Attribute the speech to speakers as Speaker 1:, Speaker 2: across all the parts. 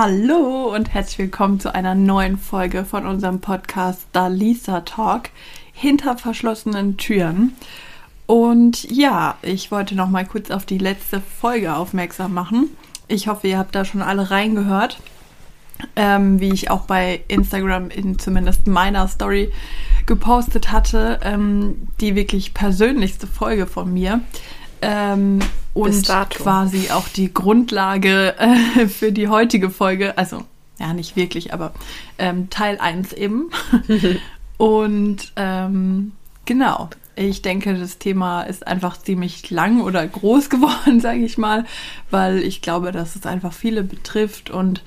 Speaker 1: Hallo und herzlich willkommen zu einer neuen Folge von unserem Podcast Dalisa Talk hinter verschlossenen Türen. Und ja, ich wollte noch mal kurz auf die letzte Folge aufmerksam machen. Ich hoffe, ihr habt da schon alle reingehört. Ähm, wie ich auch bei Instagram in zumindest meiner Story gepostet hatte, ähm, die wirklich persönlichste Folge von mir. Ähm, und quasi auch die Grundlage äh, für die heutige Folge. Also, ja, nicht wirklich, aber ähm, Teil 1 eben. und ähm, genau, ich denke, das Thema ist einfach ziemlich lang oder groß geworden, sage ich mal, weil ich glaube, dass es einfach viele betrifft und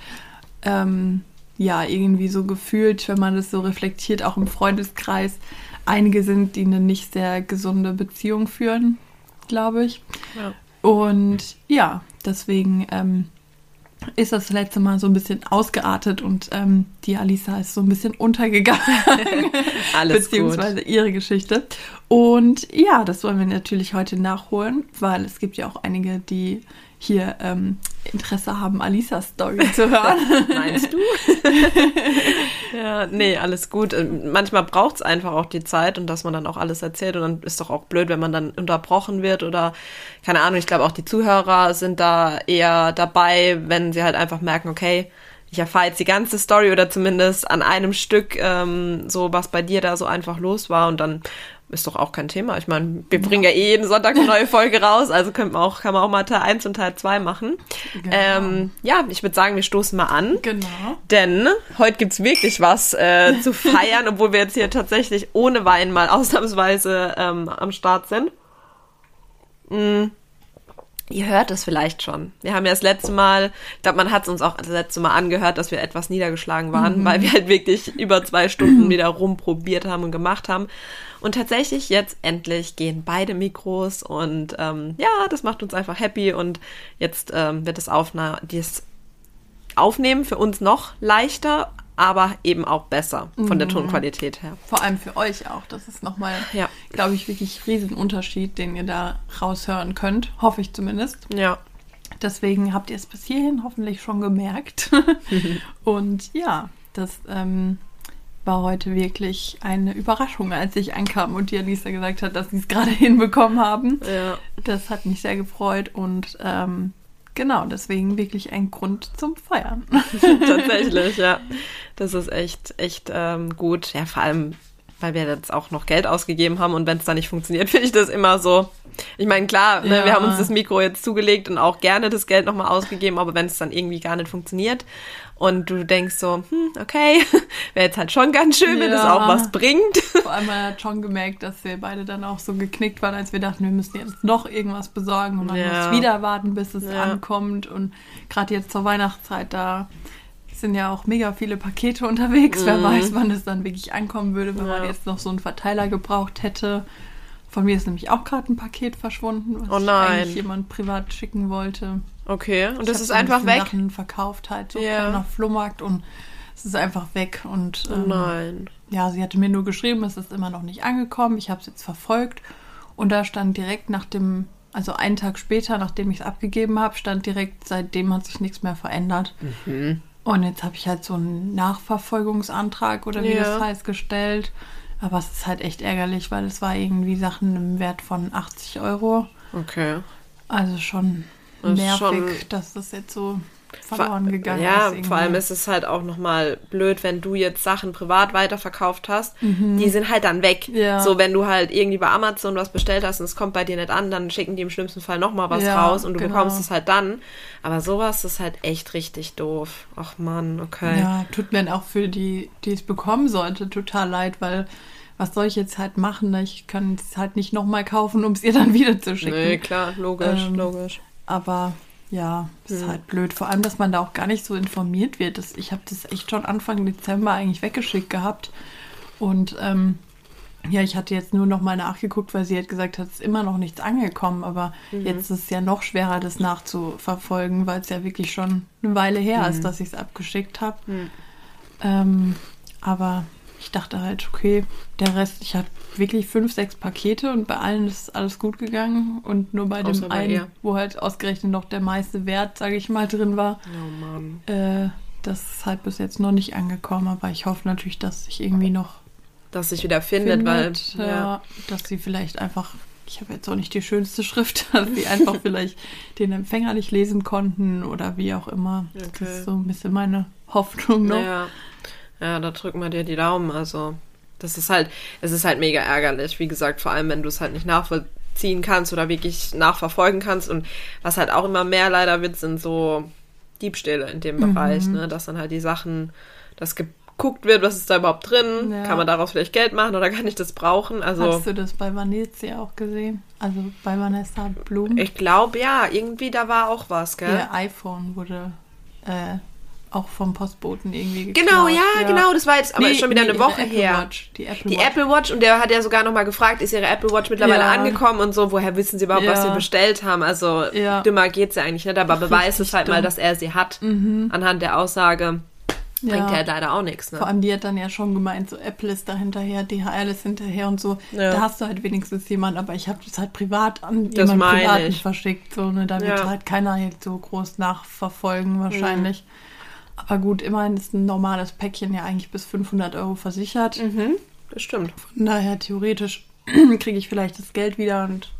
Speaker 1: ähm, ja, irgendwie so gefühlt, wenn man das so reflektiert, auch im Freundeskreis, einige sind, die eine nicht sehr gesunde Beziehung führen glaube ich. Ja. Und ja, deswegen ähm, ist das letzte Mal so ein bisschen ausgeartet und ähm, die Alisa ist so ein bisschen untergegangen. Alles beziehungsweise gut. ihre Geschichte. Und ja, das wollen wir natürlich heute nachholen, weil es gibt ja auch einige, die hier ähm, Interesse haben, Alisas Story zu hören.
Speaker 2: Meinst du? ja, nee, alles gut. Ähm, manchmal braucht es einfach auch die Zeit und dass man dann auch alles erzählt und dann ist doch auch blöd, wenn man dann unterbrochen wird oder keine Ahnung. Ich glaube auch die Zuhörer sind da eher dabei, wenn sie halt einfach merken, okay, ich erfahre jetzt die ganze Story oder zumindest an einem Stück ähm, so, was bei dir da so einfach los war und dann ist doch auch kein Thema. Ich meine, wir bringen ja eh jeden Sonntag eine neue Folge raus, also können wir auch, kann man auch mal Teil 1 und Teil 2 machen. Genau. Ähm, ja, ich würde sagen, wir stoßen mal an. Genau. Denn heute gibt's wirklich was äh, zu feiern, obwohl wir jetzt hier tatsächlich ohne Wein mal ausnahmsweise ähm, am Start sind. Mm. Ihr hört es vielleicht schon. Wir haben ja das letzte Mal, ich glaube, man hat es uns auch das letzte Mal angehört, dass wir etwas niedergeschlagen waren, mhm. weil wir halt wirklich über zwei Stunden wieder rumprobiert haben und gemacht haben. Und tatsächlich jetzt endlich gehen beide Mikros und ähm, ja, das macht uns einfach happy und jetzt ähm, wird das, Aufna das Aufnehmen für uns noch leichter, aber eben auch besser von der mhm. Tonqualität her.
Speaker 1: Vor allem für euch auch. Das ist nochmal, ja. glaube ich, wirklich Riesenunterschied, den ihr da raushören könnt. Hoffe ich zumindest. Ja. Deswegen habt ihr es bis hierhin hoffentlich schon gemerkt. Und ja, das ähm, war heute wirklich eine Überraschung, als ich ankam und die Alisa gesagt hat, dass sie es gerade hinbekommen haben. Ja. Das hat mich sehr gefreut und ähm, genau, deswegen wirklich ein Grund zum Feiern.
Speaker 2: Tatsächlich, ja. Das ist echt, echt ähm, gut. Ja, vor allem, weil wir jetzt auch noch Geld ausgegeben haben und wenn es dann nicht funktioniert, finde ich das immer so. Ich meine, klar, ne, wir haben uns das Mikro jetzt zugelegt und auch gerne das Geld nochmal ausgegeben, aber wenn es dann irgendwie gar nicht funktioniert und du denkst so, hm, okay, wäre jetzt halt schon ganz schön, wenn ja. das auch was bringt.
Speaker 1: Vor allem hat schon gemerkt, dass wir beide dann auch so geknickt waren, als wir dachten, wir müssen jetzt noch irgendwas besorgen und dann ja. muss wieder warten, bis es ja. ankommt. Und gerade jetzt zur Weihnachtszeit, da sind ja auch mega viele Pakete unterwegs. Mhm. Wer weiß, wann es dann wirklich ankommen würde, wenn man jetzt noch so einen Verteiler gebraucht hätte. Von mir ist nämlich auch gerade ein Paket verschwunden, was oh nein. eigentlich jemand privat schicken wollte.
Speaker 2: Okay, und ich das ist einfach weg?
Speaker 1: Sachen verkauft halt, so yeah. nach Flohmarkt und es ist einfach weg. Und
Speaker 2: oh ähm, nein.
Speaker 1: Ja, sie hatte mir nur geschrieben, es ist immer noch nicht angekommen. Ich habe es jetzt verfolgt und da stand direkt nach dem, also einen Tag später, nachdem ich es abgegeben habe, stand direkt, seitdem hat sich nichts mehr verändert. Mhm. Und jetzt habe ich halt so einen Nachverfolgungsantrag oder wie ja. das heißt gestellt. Aber es ist halt echt ärgerlich, weil es war irgendwie Sachen im Wert von 80 Euro.
Speaker 2: Okay.
Speaker 1: Also schon nervig, schon, dass das jetzt so verloren gegangen
Speaker 2: ja,
Speaker 1: ist.
Speaker 2: Ja, vor allem ist es halt auch nochmal blöd, wenn du jetzt Sachen privat weiterverkauft hast. Mhm. Die sind halt dann weg. Ja. So, wenn du halt irgendwie bei Amazon was bestellt hast und es kommt bei dir nicht an, dann schicken die im schlimmsten Fall nochmal was ja, raus und du genau. bekommst es halt dann. Aber sowas ist halt echt richtig doof. Ach man, okay.
Speaker 1: Ja, tut mir auch für die, die es bekommen sollte, total leid, weil was soll ich jetzt halt machen? Ich kann es halt nicht nochmal kaufen, um es ihr dann wieder zu schicken. Nee,
Speaker 2: klar, logisch, ähm, logisch.
Speaker 1: Aber ja, ist hm. halt blöd. Vor allem, dass man da auch gar nicht so informiert wird. Das, ich habe das echt schon Anfang Dezember eigentlich weggeschickt gehabt. Und ähm, ja, ich hatte jetzt nur noch mal nachgeguckt, weil sie hat gesagt hat, es ist immer noch nichts angekommen. Aber mhm. jetzt ist es ja noch schwerer, das nachzuverfolgen, weil es ja wirklich schon eine Weile her mhm. ist, dass ich es abgeschickt habe. Mhm. Ähm, aber ich dachte halt, okay, der Rest, ich hatte wirklich fünf, sechs Pakete und bei allen ist alles gut gegangen und nur bei
Speaker 2: Außer
Speaker 1: dem
Speaker 2: bei
Speaker 1: einen,
Speaker 2: ihr.
Speaker 1: wo halt ausgerechnet noch der meiste Wert, sage ich mal, drin war,
Speaker 2: Oh Mann.
Speaker 1: äh, das ist halt bis jetzt noch nicht angekommen, aber ich hoffe natürlich, dass sich irgendwie noch
Speaker 2: Dass sich wieder findet,
Speaker 1: findet,
Speaker 2: weil.
Speaker 1: ja, dass sie vielleicht einfach, ich habe jetzt auch nicht die schönste Schrift, dass sie einfach vielleicht den Empfänger nicht lesen konnten oder wie auch immer.
Speaker 2: Okay.
Speaker 1: Das ist so ein bisschen meine Hoffnung noch.
Speaker 2: Ja. Ja, da drücken wir dir die Daumen. Also, das ist halt, es ist halt mega ärgerlich. Wie gesagt, vor allem, wenn du es halt nicht nachvollziehen kannst oder wirklich nachverfolgen kannst. Und was halt auch immer mehr leider wird, sind so Diebstähle in dem
Speaker 1: Mhm.
Speaker 2: Bereich, ne? Dass dann halt die Sachen, das geguckt wird, was ist da überhaupt drin?
Speaker 1: Ja.
Speaker 2: Kann man daraus vielleicht Geld machen oder kann ich das brauchen? Also,
Speaker 1: Hast du das bei Vanessa auch gesehen? Also bei Vanessa Blum?
Speaker 2: ich glaube, ja, irgendwie da war auch was, gell?
Speaker 1: Ihr iPhone wurde äh, auch vom Postboten irgendwie geklaut.
Speaker 2: Genau, ja, genau, das war jetzt aber
Speaker 1: Nee,
Speaker 2: schon wieder
Speaker 1: nee,
Speaker 2: eine Woche
Speaker 1: Apple
Speaker 2: her.
Speaker 1: Watch, die Apple
Speaker 2: Die
Speaker 1: Watch.
Speaker 2: Apple Watch und der hat ja sogar nochmal gefragt, ist ihre Apple Watch mittlerweile
Speaker 1: Ja.
Speaker 2: angekommen und so, woher wissen sie überhaupt, was
Speaker 1: Ja.
Speaker 2: sie bestellt haben? Also
Speaker 1: Ja.
Speaker 2: dümmer geht's ja eigentlich nicht, aber beweist es halt mal,
Speaker 1: dumm. Mhm.
Speaker 2: dass er sie hat. Anhand der Aussage bringt
Speaker 1: Ja.
Speaker 2: er halt leider auch nichts.
Speaker 1: Vor
Speaker 2: Ne?
Speaker 1: allem, die hat dann ja schon gemeint, so Apple ist da hinterher, DHL ist hinterher und so.
Speaker 2: Ja.
Speaker 1: Da hast du halt wenigstens jemanden, aber ich habe das halt privat an
Speaker 2: Das
Speaker 1: jemanden Privaten
Speaker 2: ich.
Speaker 1: verschickt. So, ne? Da wird
Speaker 2: Ja.
Speaker 1: halt keiner jetzt so groß nachverfolgen wahrscheinlich. Aber gut, immerhin ist ein normales Päckchen ja eigentlich bis 500 Euro versichert.
Speaker 2: Mhm, das stimmt.
Speaker 1: Von daher theoretisch kriege ich vielleicht das Geld wieder und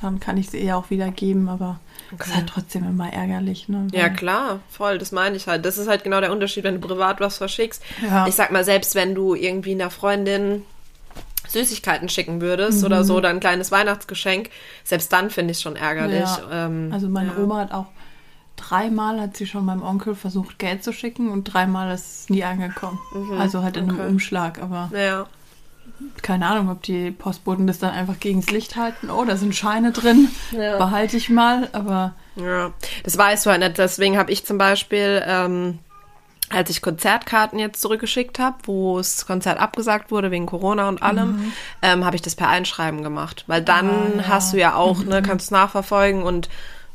Speaker 1: dann kann ich es ihr auch wieder geben, aber es
Speaker 2: Okay.
Speaker 1: ist halt trotzdem immer ärgerlich. Ne?
Speaker 2: Ja, klar, voll, das meine ich halt. Das ist halt genau der Unterschied, wenn du privat was verschickst.
Speaker 1: Ja.
Speaker 2: Ich sag mal, selbst wenn du irgendwie einer Freundin Süßigkeiten schicken würdest
Speaker 1: Mhm.
Speaker 2: oder so, oder ein kleines Weihnachtsgeschenk, selbst dann finde ich es schon ärgerlich.
Speaker 1: Ja.
Speaker 2: Ähm,
Speaker 1: Also meine
Speaker 2: ja.
Speaker 1: Oma hat auch dreimal hat sie schon meinem Onkel versucht, Geld zu schicken und dreimal ist es nie angekommen. Also halt in
Speaker 2: Mhm. okay.
Speaker 1: einem Umschlag, aber
Speaker 2: Ja.
Speaker 1: keine Ahnung, ob die Postboten das dann einfach gegens Licht halten. Oh, da sind Scheine drin,
Speaker 2: Ja.
Speaker 1: behalte ich mal, aber
Speaker 2: Ja, das weißt du halt nicht. Deswegen habe ich zum Beispiel, ähm, als ich Konzertkarten jetzt zurückgeschickt habe, wo das Konzert abgesagt wurde wegen Corona und allem, ähm, habe ich das per Einschreiben gemacht. Weil dann
Speaker 1: Ah, ja.
Speaker 2: hast du ja auch, ne, kannst nachverfolgen und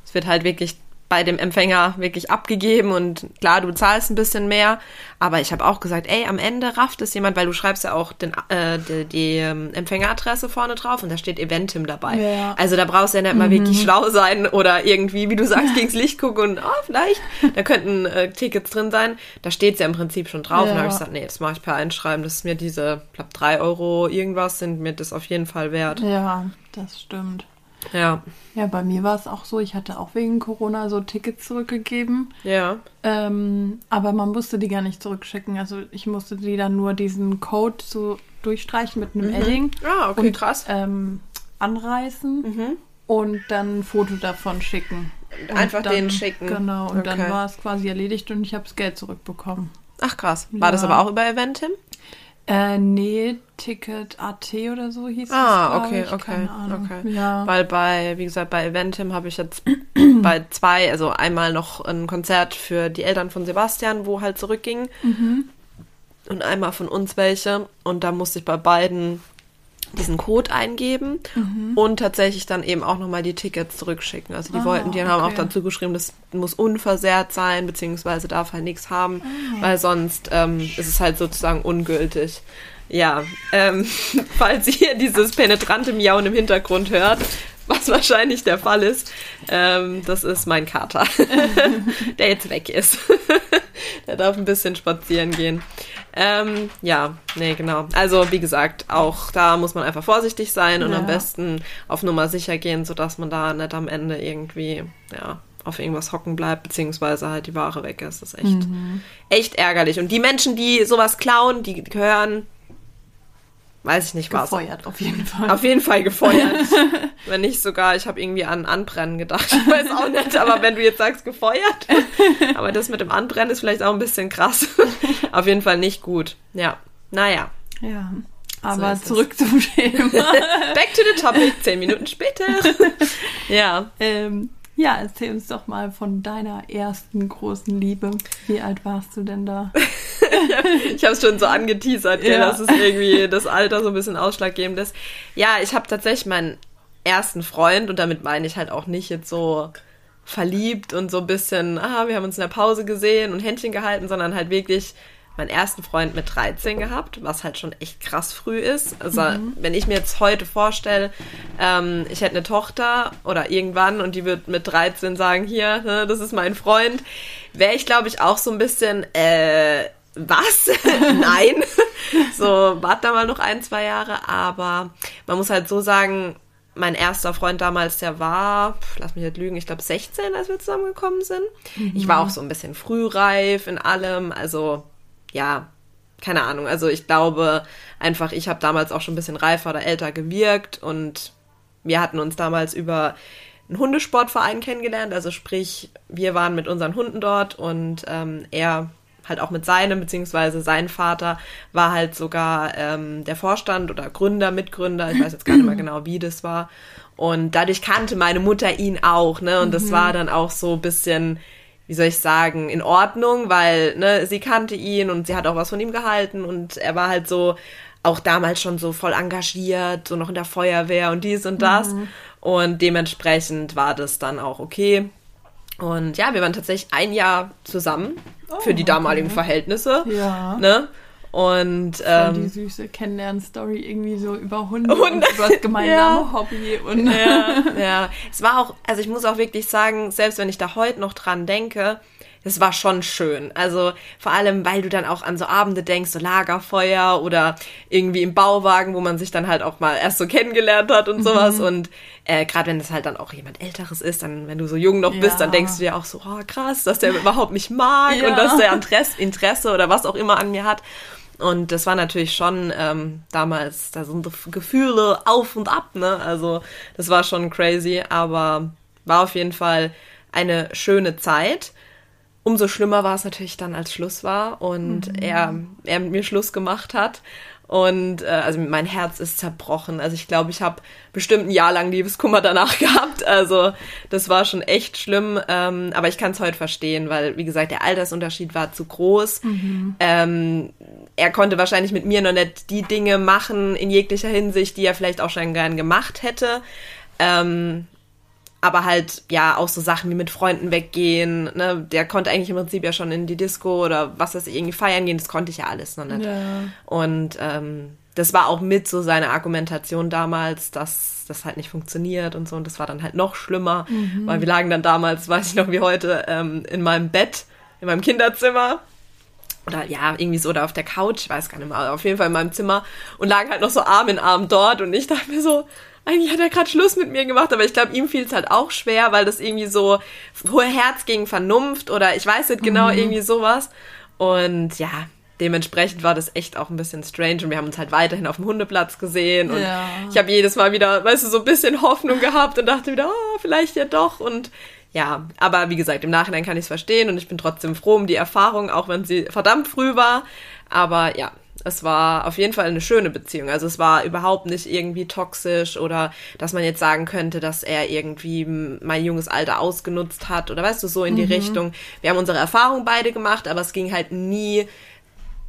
Speaker 2: es wird halt wirklich bei dem Empfänger wirklich abgegeben und klar, du zahlst ein bisschen mehr, aber ich habe auch gesagt, ey, am Ende rafft es jemand, weil du schreibst ja auch den, äh, die, die ähm, Empfängeradresse vorne drauf und da steht Eventim dabei.
Speaker 1: Ja.
Speaker 2: Also da brauchst du ja nicht mal wirklich schlau sein oder irgendwie, wie du sagst, gegens Licht gucken und oh, vielleicht, da könnten äh, Tickets drin sein. Da steht's ja im Prinzip schon drauf. Und
Speaker 1: Ja.
Speaker 2: dann habe ich gesagt, nee, das mache ich per Einschreiben. Das ist mir diese, ich glaube, drei Euro irgendwas sind mir das auf jeden Fall wert.
Speaker 1: ja, das stimmt.
Speaker 2: Ja,
Speaker 1: Ja, bei mir war es auch so, ich hatte auch wegen Corona so Tickets zurückgegeben.
Speaker 2: ja.
Speaker 1: Ähm, aber man musste die gar nicht zurückschicken. Also ich musste die dann nur diesen Code so durchstreichen mit einem Edding.
Speaker 2: Ah, okay,
Speaker 1: und,
Speaker 2: krass.
Speaker 1: Ähm, anreißen
Speaker 2: Mhm.
Speaker 1: und dann ein Foto davon schicken. Und
Speaker 2: Einfach
Speaker 1: dann,
Speaker 2: denen schicken.
Speaker 1: Genau, und dann
Speaker 2: Okay.
Speaker 1: war es quasi erledigt und ich habe das Geld zurückbekommen.
Speaker 2: Ach krass. War das
Speaker 1: Ja.
Speaker 2: aber auch über Eventim?
Speaker 1: Äh, nee, Ticket AT oder so hieß
Speaker 2: Ah,
Speaker 1: es. glaub
Speaker 2: okay, okay, okay.
Speaker 1: Ja.
Speaker 2: Weil bei, wie gesagt, bei Eventim habe ich jetzt bei zwei, also einmal noch ein Konzert für die Eltern von Sebastian, wo halt zurückging. Und einmal von uns welche. Und da musste ich bei beiden diesen Code eingeben und tatsächlich dann eben auch nochmal die Tickets zurückschicken. Also die
Speaker 1: Ah,
Speaker 2: wollten, die haben auch
Speaker 1: okay.
Speaker 2: dazu geschrieben, das muss unversehrt sein, beziehungsweise darf halt nichts haben,
Speaker 1: Ah.
Speaker 2: weil sonst ähm, ist es halt sozusagen ungültig. Ja, ähm, falls ihr dieses penetrante Miauen im Hintergrund hört, was wahrscheinlich der Fall ist, ähm, das ist mein Kater, der jetzt weg ist. der darf ein bisschen spazieren gehen. Ähm, ja, nee, genau. Also wie gesagt, auch da muss man einfach vorsichtig sein und
Speaker 1: Ja.
Speaker 2: am besten auf Nummer sicher gehen, sodass man da nicht am Ende irgendwie, ja, auf irgendwas hocken bleibt, beziehungsweise halt die Ware weg ist. Das ist echt, echt ärgerlich. Und die Menschen, die sowas klauen, die gehören, weiß ich nicht was.
Speaker 1: Gefeuert auf jeden Fall.
Speaker 2: Auf jeden Fall gefeuert. wenn nicht sogar, ich habe irgendwie an Anbrennen gedacht. Ich weiß auch nicht, aber wenn du jetzt sagst gefeuert, aber das mit dem Anbrennen ist vielleicht auch ein bisschen krass. Auf jeden Fall nicht gut. Ja. Naja.
Speaker 1: ja. Aber
Speaker 2: es.
Speaker 1: zurück zum Thema.
Speaker 2: Back to the topic, zehn Minuten später. Ja.
Speaker 1: ähm, ja, erzähl uns doch mal von deiner ersten großen Liebe. Wie alt warst du denn da?
Speaker 2: Ich habe es schon so angeteasert,
Speaker 1: Ja.
Speaker 2: dass es irgendwie das Alter so ein bisschen ausschlaggebend ist. Ja, ich habe tatsächlich meinen ersten Freund und damit meine ich halt auch nicht jetzt so verliebt und so ein bisschen, ah, wir haben uns in der Pause gesehen und Händchen gehalten, sondern halt wirklich meinen ersten Freund mit 13 gehabt, was halt schon echt krass früh ist. Also mhm. wenn ich mir jetzt heute vorstelle, ähm, ich hätte eine Tochter oder irgendwann und die wird mit 13 sagen, hier, ne, das ist mein Freund, wäre ich glaube ich auch so ein bisschen, äh, was? Nein. so, warte da mal noch ein, zwei Jahre. Aber man muss halt so sagen, mein erster Freund damals, der war, lass mich nicht lügen, ich glaube 16, als wir zusammengekommen sind. Mhm. Ich war auch so ein bisschen frühreif in allem. Also, ja, keine Ahnung. Also ich glaube einfach, ich habe damals auch schon ein bisschen reifer oder älter gewirkt und wir hatten uns damals über einen Hundesportverein kennengelernt. Also sprich, wir waren mit unseren Hunden dort und ähm, er halt auch mit seinem, beziehungsweise sein Vater war halt sogar ähm, der Vorstand oder Gründer, Mitgründer, ich weiß jetzt gar nicht mehr genau, wie das war. Und dadurch kannte meine Mutter ihn auch, ne? Und das mhm. war dann auch so ein bisschen, wie soll ich sagen, in Ordnung, weil, ne, sie kannte ihn und sie hat auch was von ihm gehalten und er war halt so, auch damals schon so voll engagiert, so noch in der Feuerwehr und dies und das. Mhm. Und dementsprechend war das dann auch okay. Und ja, wir waren tatsächlich ein Jahr zusammen oh, für die damaligen okay. Verhältnisse. Ja. Ne? Und
Speaker 1: ähm, die süße Kennenlern-Story irgendwie so über Hunde, Hunde. und über das gemeinsame ja. Hobby. Und
Speaker 2: ja, ja, es war auch, also ich muss auch wirklich sagen, selbst wenn ich da heute noch dran denke, das war schon schön. Also vor allem, weil du dann auch an so Abende denkst, so Lagerfeuer oder irgendwie im Bauwagen, wo man sich dann halt auch mal erst so kennengelernt hat und sowas. Mhm. Und äh, gerade wenn es halt dann auch jemand Älteres ist, dann wenn du so jung noch bist, dann denkst du dir auch so, oh krass, dass der überhaupt mich mag ja. und dass der Interesse, Interesse oder was auch immer an mir hat. Und das war natürlich schon ähm, damals, da sind Gefühle auf und ab, ne? Also das war schon crazy, aber war auf jeden Fall eine schöne Zeit umso schlimmer war es natürlich dann, als Schluss war und mhm. er, er mit mir Schluss gemacht hat. Und äh, also mein Herz ist zerbrochen. Also ich glaube, ich habe bestimmt ein Jahr lang Liebeskummer danach gehabt. Also das war schon echt schlimm. Ähm, aber ich kann es heute verstehen, weil, wie gesagt, der Altersunterschied war zu groß. Mhm. Ähm, er konnte wahrscheinlich mit mir noch nicht die Dinge machen in jeglicher Hinsicht, die er vielleicht auch schon gern gemacht hätte. Ähm, aber halt, ja, auch so Sachen wie mit Freunden weggehen, ne, der konnte eigentlich im Prinzip ja schon in die Disco oder was weiß ich, irgendwie feiern gehen, das konnte ich ja alles noch nicht. Ja. Und ähm, das war auch mit so seine Argumentation damals, dass das halt nicht funktioniert und so. Und das war dann halt noch schlimmer, mhm. weil wir lagen dann damals, weiß ich noch wie heute, ähm, in meinem Bett, in meinem Kinderzimmer oder ja, irgendwie so da auf der Couch, ich weiß gar nicht mehr, auf jeden Fall in meinem Zimmer und lagen halt noch so Arm in Arm dort und ich dachte mir so, eigentlich hat er gerade Schluss mit mir gemacht, aber ich glaube, ihm fiel es halt auch schwer, weil das irgendwie so hohe Herz gegen Vernunft oder ich weiß nicht genau, mhm. irgendwie sowas. Und ja, dementsprechend war das echt auch ein bisschen strange und wir haben uns halt weiterhin auf dem Hundeplatz gesehen und ja. ich habe jedes Mal wieder, weißt du, so ein bisschen Hoffnung gehabt und dachte wieder, oh, vielleicht ja doch und ja, aber wie gesagt, im Nachhinein kann ich es verstehen und ich bin trotzdem froh um die Erfahrung, auch wenn sie verdammt früh war, aber ja, es war auf jeden Fall eine schöne Beziehung. Also es war überhaupt nicht irgendwie toxisch oder dass man jetzt sagen könnte, dass er irgendwie mein junges Alter ausgenutzt hat oder weißt du, so in die mhm. Richtung. Wir haben unsere Erfahrung beide gemacht, aber es ging halt nie,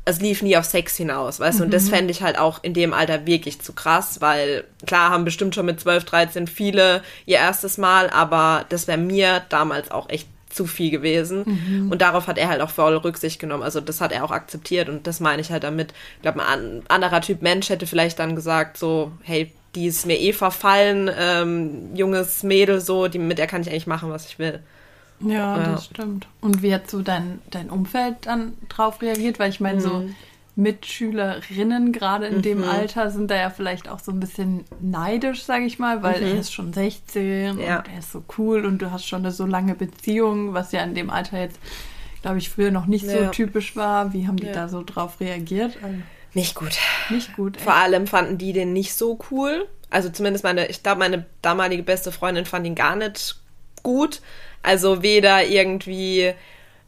Speaker 2: es lief nie auf Sex hinaus, weißt du, und das mhm. fände ich halt auch in dem Alter wirklich zu krass, weil klar haben bestimmt schon mit 12, 13 viele ihr erstes Mal, aber das wäre mir damals auch echt zu viel gewesen. Mhm. Und darauf hat er halt auch voll Rücksicht genommen. Also das hat er auch akzeptiert und das meine ich halt damit. Ich glaube, ein anderer Typ Mensch hätte vielleicht dann gesagt, so, hey, die ist mir eh verfallen, ähm, junges Mädel so, die, mit der kann ich eigentlich machen, was ich will.
Speaker 1: Ja, ja. das stimmt. Und wie hat so dein, dein Umfeld dann drauf reagiert? Weil ich meine, mhm. so Mitschülerinnen gerade in mhm. dem Alter sind da ja vielleicht auch so ein bisschen neidisch, sage ich mal, weil mhm. er ist schon 16 ja. und er ist so cool und du hast schon eine so lange Beziehung, was ja in dem Alter jetzt, glaube ich, früher noch nicht ja. so typisch war. Wie haben die ja. da so drauf reagiert? Also,
Speaker 2: nicht gut.
Speaker 1: Nicht gut.
Speaker 2: Echt. Vor allem fanden die den nicht so cool. Also zumindest meine, ich glaube, meine damalige beste Freundin fand ihn gar nicht gut. Also weder irgendwie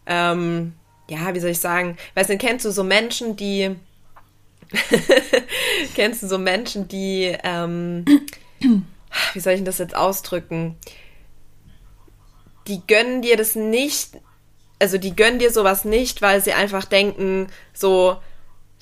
Speaker 2: ähm, ja, wie soll ich sagen, weißt du, kennst du so Menschen, die, kennst du so Menschen, die, ähm, wie soll ich das jetzt ausdrücken? Die gönnen dir das nicht, also die gönnen dir sowas nicht, weil sie einfach denken, so,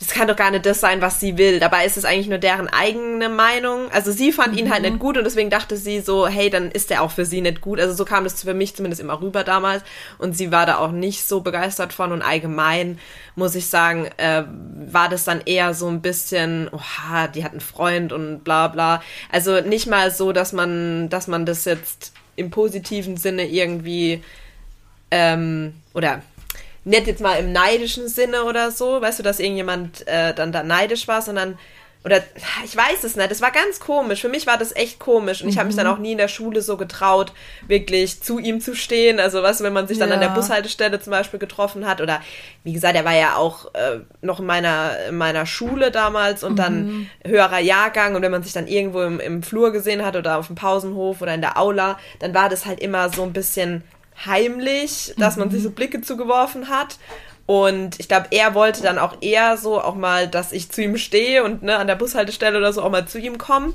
Speaker 2: das kann doch gar nicht das sein, was sie will. Dabei ist es eigentlich nur deren eigene Meinung. Also sie fand mhm. ihn halt nicht gut und deswegen dachte sie so, hey, dann ist er auch für sie nicht gut. Also so kam das für mich zumindest immer rüber damals. Und sie war da auch nicht so begeistert von. Und allgemein muss ich sagen, äh, war das dann eher so ein bisschen, oha, die hat einen Freund und bla bla. Also nicht mal so, dass man, dass man das jetzt im positiven Sinne irgendwie ähm, oder nicht jetzt mal im neidischen Sinne oder so, weißt du, dass irgendjemand äh, dann da neidisch war, sondern oder ich weiß es nicht, es war ganz komisch. Für mich war das echt komisch und mhm. ich habe mich dann auch nie in der Schule so getraut, wirklich zu ihm zu stehen. Also weißt du, wenn man sich dann ja. an der Bushaltestelle zum Beispiel getroffen hat oder wie gesagt, er war ja auch äh, noch in meiner, in meiner Schule damals und mhm. dann höherer Jahrgang und wenn man sich dann irgendwo im, im Flur gesehen hat oder auf dem Pausenhof oder in der Aula, dann war das halt immer so ein bisschen heimlich, dass man sich so Blicke zugeworfen hat. Und ich glaube, er wollte dann auch eher so auch mal, dass ich zu ihm stehe und ne, an der Bushaltestelle oder so auch mal zu ihm komme.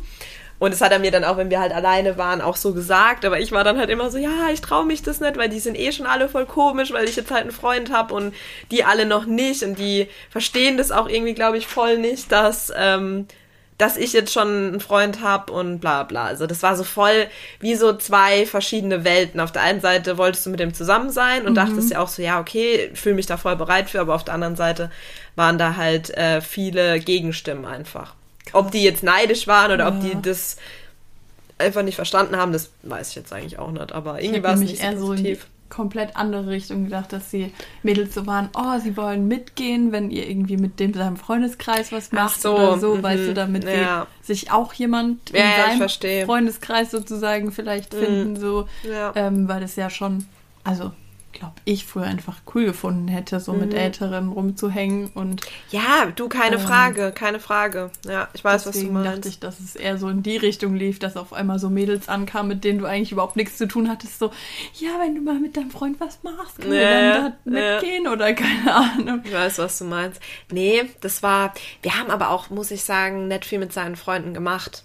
Speaker 2: Und das hat er mir dann auch, wenn wir halt alleine waren, auch so gesagt. Aber ich war dann halt immer so, ja, ich traue mich das nicht, weil die sind eh schon alle voll komisch, weil ich jetzt halt einen Freund habe und die alle noch nicht. Und die verstehen das auch irgendwie, glaube ich, voll nicht, dass ähm, dass ich jetzt schon einen Freund habe und bla bla. Also das war so voll wie so zwei verschiedene Welten. Auf der einen Seite wolltest du mit dem zusammen sein und mhm. dachtest ja auch so, ja, okay, fühle mich da voll bereit für, aber auf der anderen Seite waren da halt äh, viele Gegenstimmen einfach. Krass. Ob die jetzt neidisch waren oder ja. ob die das einfach nicht verstanden haben, das weiß ich jetzt eigentlich auch nicht, aber irgendwie war es nicht
Speaker 1: so positiv. So komplett andere Richtung gedacht, dass die Mädels so waren, oh, sie wollen mitgehen, wenn ihr irgendwie mit dem seinem Freundeskreis was macht so, oder so, mhm. weißt du, damit ja. sie sich auch jemand in ja, seinem Freundeskreis sozusagen vielleicht mhm. finden, so, ja. ähm, weil das ja schon, also glaube ich, früher einfach cool gefunden hätte, so mhm. mit Älteren rumzuhängen und.
Speaker 2: Ja, du, keine ähm, Frage, keine Frage. Ja, ich weiß, was du meinst.
Speaker 1: dachte ich, dass es eher so in die Richtung lief, dass auf einmal so Mädels ankamen, mit denen du eigentlich überhaupt nichts zu tun hattest, so, ja, wenn du mal mit deinem Freund was machst, können ja, wir dann da ja. mitgehen oder keine Ahnung.
Speaker 2: Ich weiß, was du meinst. Nee, das war, wir haben aber auch, muss ich sagen, nett viel mit seinen Freunden gemacht.